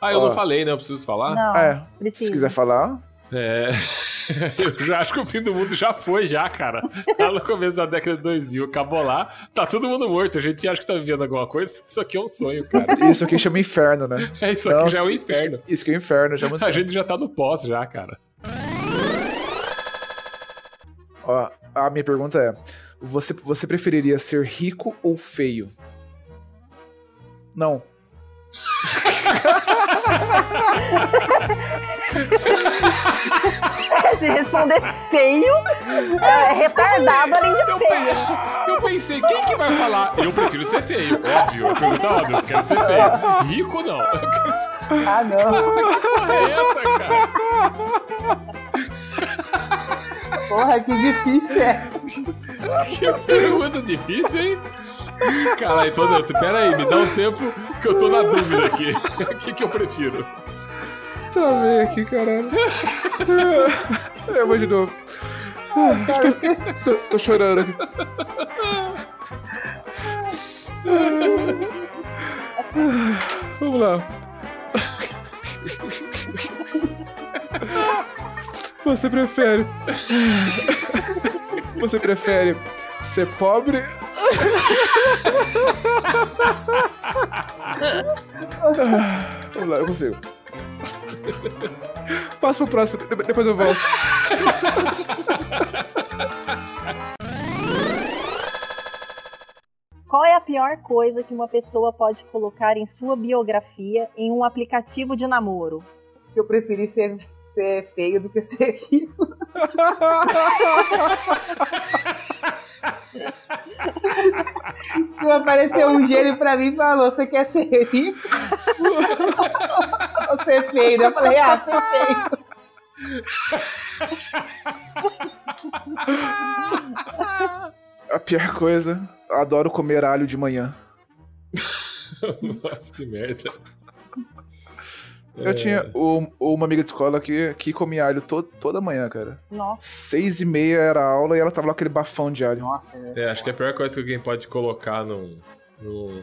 Ah, eu Ó. não falei, né? Eu preciso falar? Não, Ah, é. precisa. Se quiser falar, É. Eu já acho que o fim do mundo já foi, já, cara. Lá no começo da década de 2000, acabou lá, tá todo mundo morto. A gente acha que tá vivendo alguma coisa. Isso aqui é um sonho, cara. isso aqui chama inferno, né? É, isso aqui Não, já é o isso- inferno. Isso, isso que é inferno, já é A gente já tá no pós, já, cara. Ó, a minha pergunta é: você, você preferiria ser rico ou feio? Não. Se responder feio, é retardado além de Eu, feio. pe- eu pensei, quem que vai falar? Eu prefiro ser feio, óbvio. A pergunta é óbvia, eu quero ser feio. Rico, não. Ser... Ah, não. Que porra é essa, cara? Porra, que difícil é. Que pergunta difícil, hein? Caralho, tô, tô, pera aí, me dá um tempo que eu tô na dúvida aqui. O que, que eu prefiro? Travei aqui, caralho. É, vou de novo. Tô, tô chorando aqui. Vamos lá. Você prefere. Você prefere ser pobre? Vamos lá, eu consigo. Passa pro próximo, de- depois eu volto. Qual é a pior coisa que uma pessoa pode colocar em sua biografia em um aplicativo de namoro? Eu preferi ser, ser feio do que ser rico. Se apareceu um gênio pra mim e falou: Você quer ser rico? Ou ser feio? Eu falei: Ah, ser feio. A pior coisa, adoro comer alho de manhã. Nossa, que merda. Eu tinha um- uma amiga de escola que, que comia alho to- toda manhã, cara. Nossa. Seis e meia era a aula e ela tava lá com aquele bafão de alho. Nossa, É, acho que a pior coisa que alguém pode colocar num. num,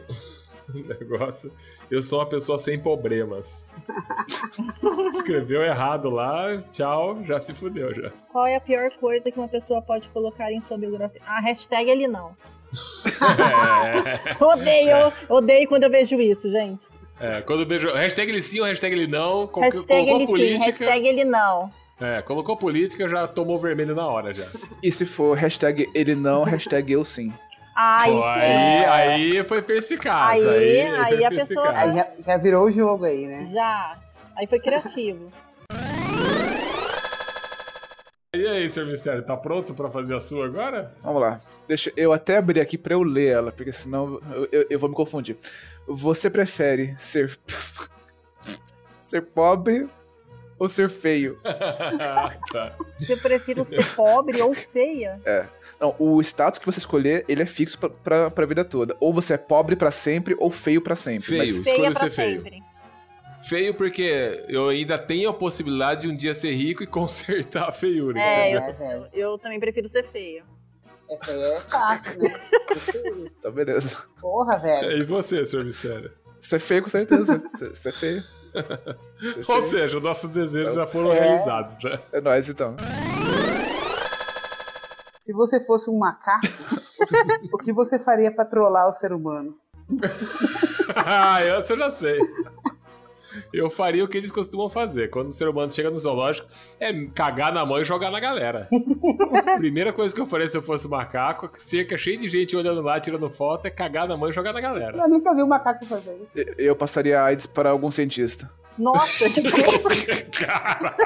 negócio. Eu sou uma pessoa sem problemas. Escreveu errado lá, tchau, já se fudeu já. Qual é a pior coisa que uma pessoa pode colocar em sua biografia? A hashtag ele não. É. Odeio, odeio quando eu vejo isso, gente. É, quando vejo. Hashtag ele sim ou hashtag ele não. Hashtag colocou ele sim, política. hashtag ele não. É, colocou política, já tomou vermelho na hora já. E se for hashtag ele não, hashtag eu sim. Ai, Pô, sim. aí, aí foi perspicaz. Aí- Aí, aí foi a pessoa-. Aí já, já virou o jogo aí, né? Já. Aí foi criativo. E aí, senhor Mistério, tá pronto pra fazer a sua agora? Vamos lá. Deixa eu até abrir aqui pra eu ler ela, porque senão eu, eu- eu vou me confundir. Você prefere ser ser pobre ou ser feio? tá. Eu prefiro ser pobre ou feia. É. Não, o status que você escolher, ele é fixo pra, pra, pra vida toda. Ou você é pobre pra sempre ou feio pra sempre. Feio, Mas- escolho Feia ser feio. sempre. Feio porque eu ainda tenho a possibilidade de um dia ser rico e consertar a feiura, É, entendeu? É, velho. Eu, eu também prefiro ser feia. Essa aí é fácil, né? Tá beleza. Porra, velho. E você, senhor Mistério? Ser feio com certeza. Ser, ser feio. Ser Ou feio. seja, nossos desejos já foram É. realizados, né? É nóis então. Se você fosse um macaco, o que você faria pra trollar o ser humano? ah, essa eu já sei. Eu faria o que eles costumam fazer. Quando o ser humano chega no zoológico, é cagar na mão e jogar na galera. Primeira coisa que eu faria se eu fosse macaco, cerca cheio de gente olhando lá, tirando foto, é cagar na mão e jogar na galera. Eu nunca vi um macaco fazer isso. Eu- passaria AIDS para algum cientista. Nossa, Caralho!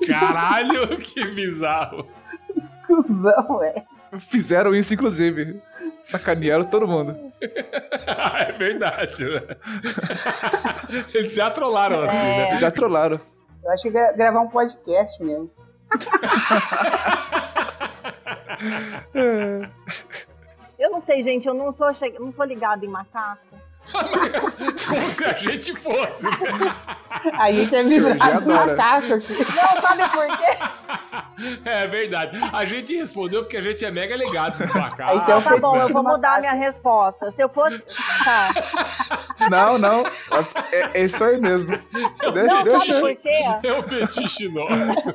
Caralho, que bizarro! Cusão, velho. Fizeram isso, inclusive. Sacanearam todo mundo. é verdade, né? Eles já trollaram assim, né? Já trollaram. Eu acho que gra- gravar um podcast mesmo. eu não sei, gente, eu não sou, che... não sou ligada em macaco. Como se a gente fosse, né? A gente é Cirurgia virado adora. macaco aqui. Não, sabe por quê? É verdade. A gente respondeu porque a gente é mega ligado nos macacos. Então Tá bom, eu vou mudar a minha resposta. Se eu fosse. Tá. Não, não. É, é isso aí mesmo. Deixa, não, deixa. sabe por quê? É um fetiche nosso.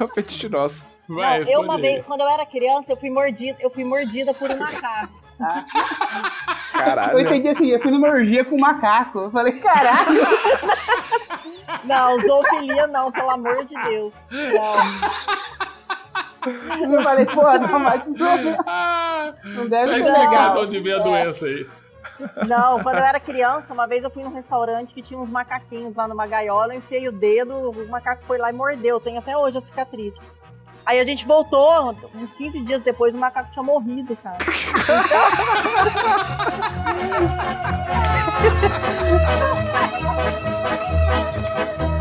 É um fetiche nosso. Vai, não, eu uma vez, quando eu era criança, eu fui mordida, eu fui mordida por um macaco. Eu Caralho. entendi assim, eu fui numa orgia com um macaco. Eu falei, caralho. Não, zoofilia não, pelo amor de Deus. Não. Eu falei, pô, não, mas isso Ah, não deve tá ser explicado onde vem a doença aí. Não, quando eu era criança, uma vez eu fui num restaurante que tinha uns macaquinhos lá numa gaiola, eu enfiei o dedo, o macaco foi lá e mordeu. Tem até hoje a cicatriz. Aí a gente voltou, uns 15 dias depois, o macaco tinha morrido, cara.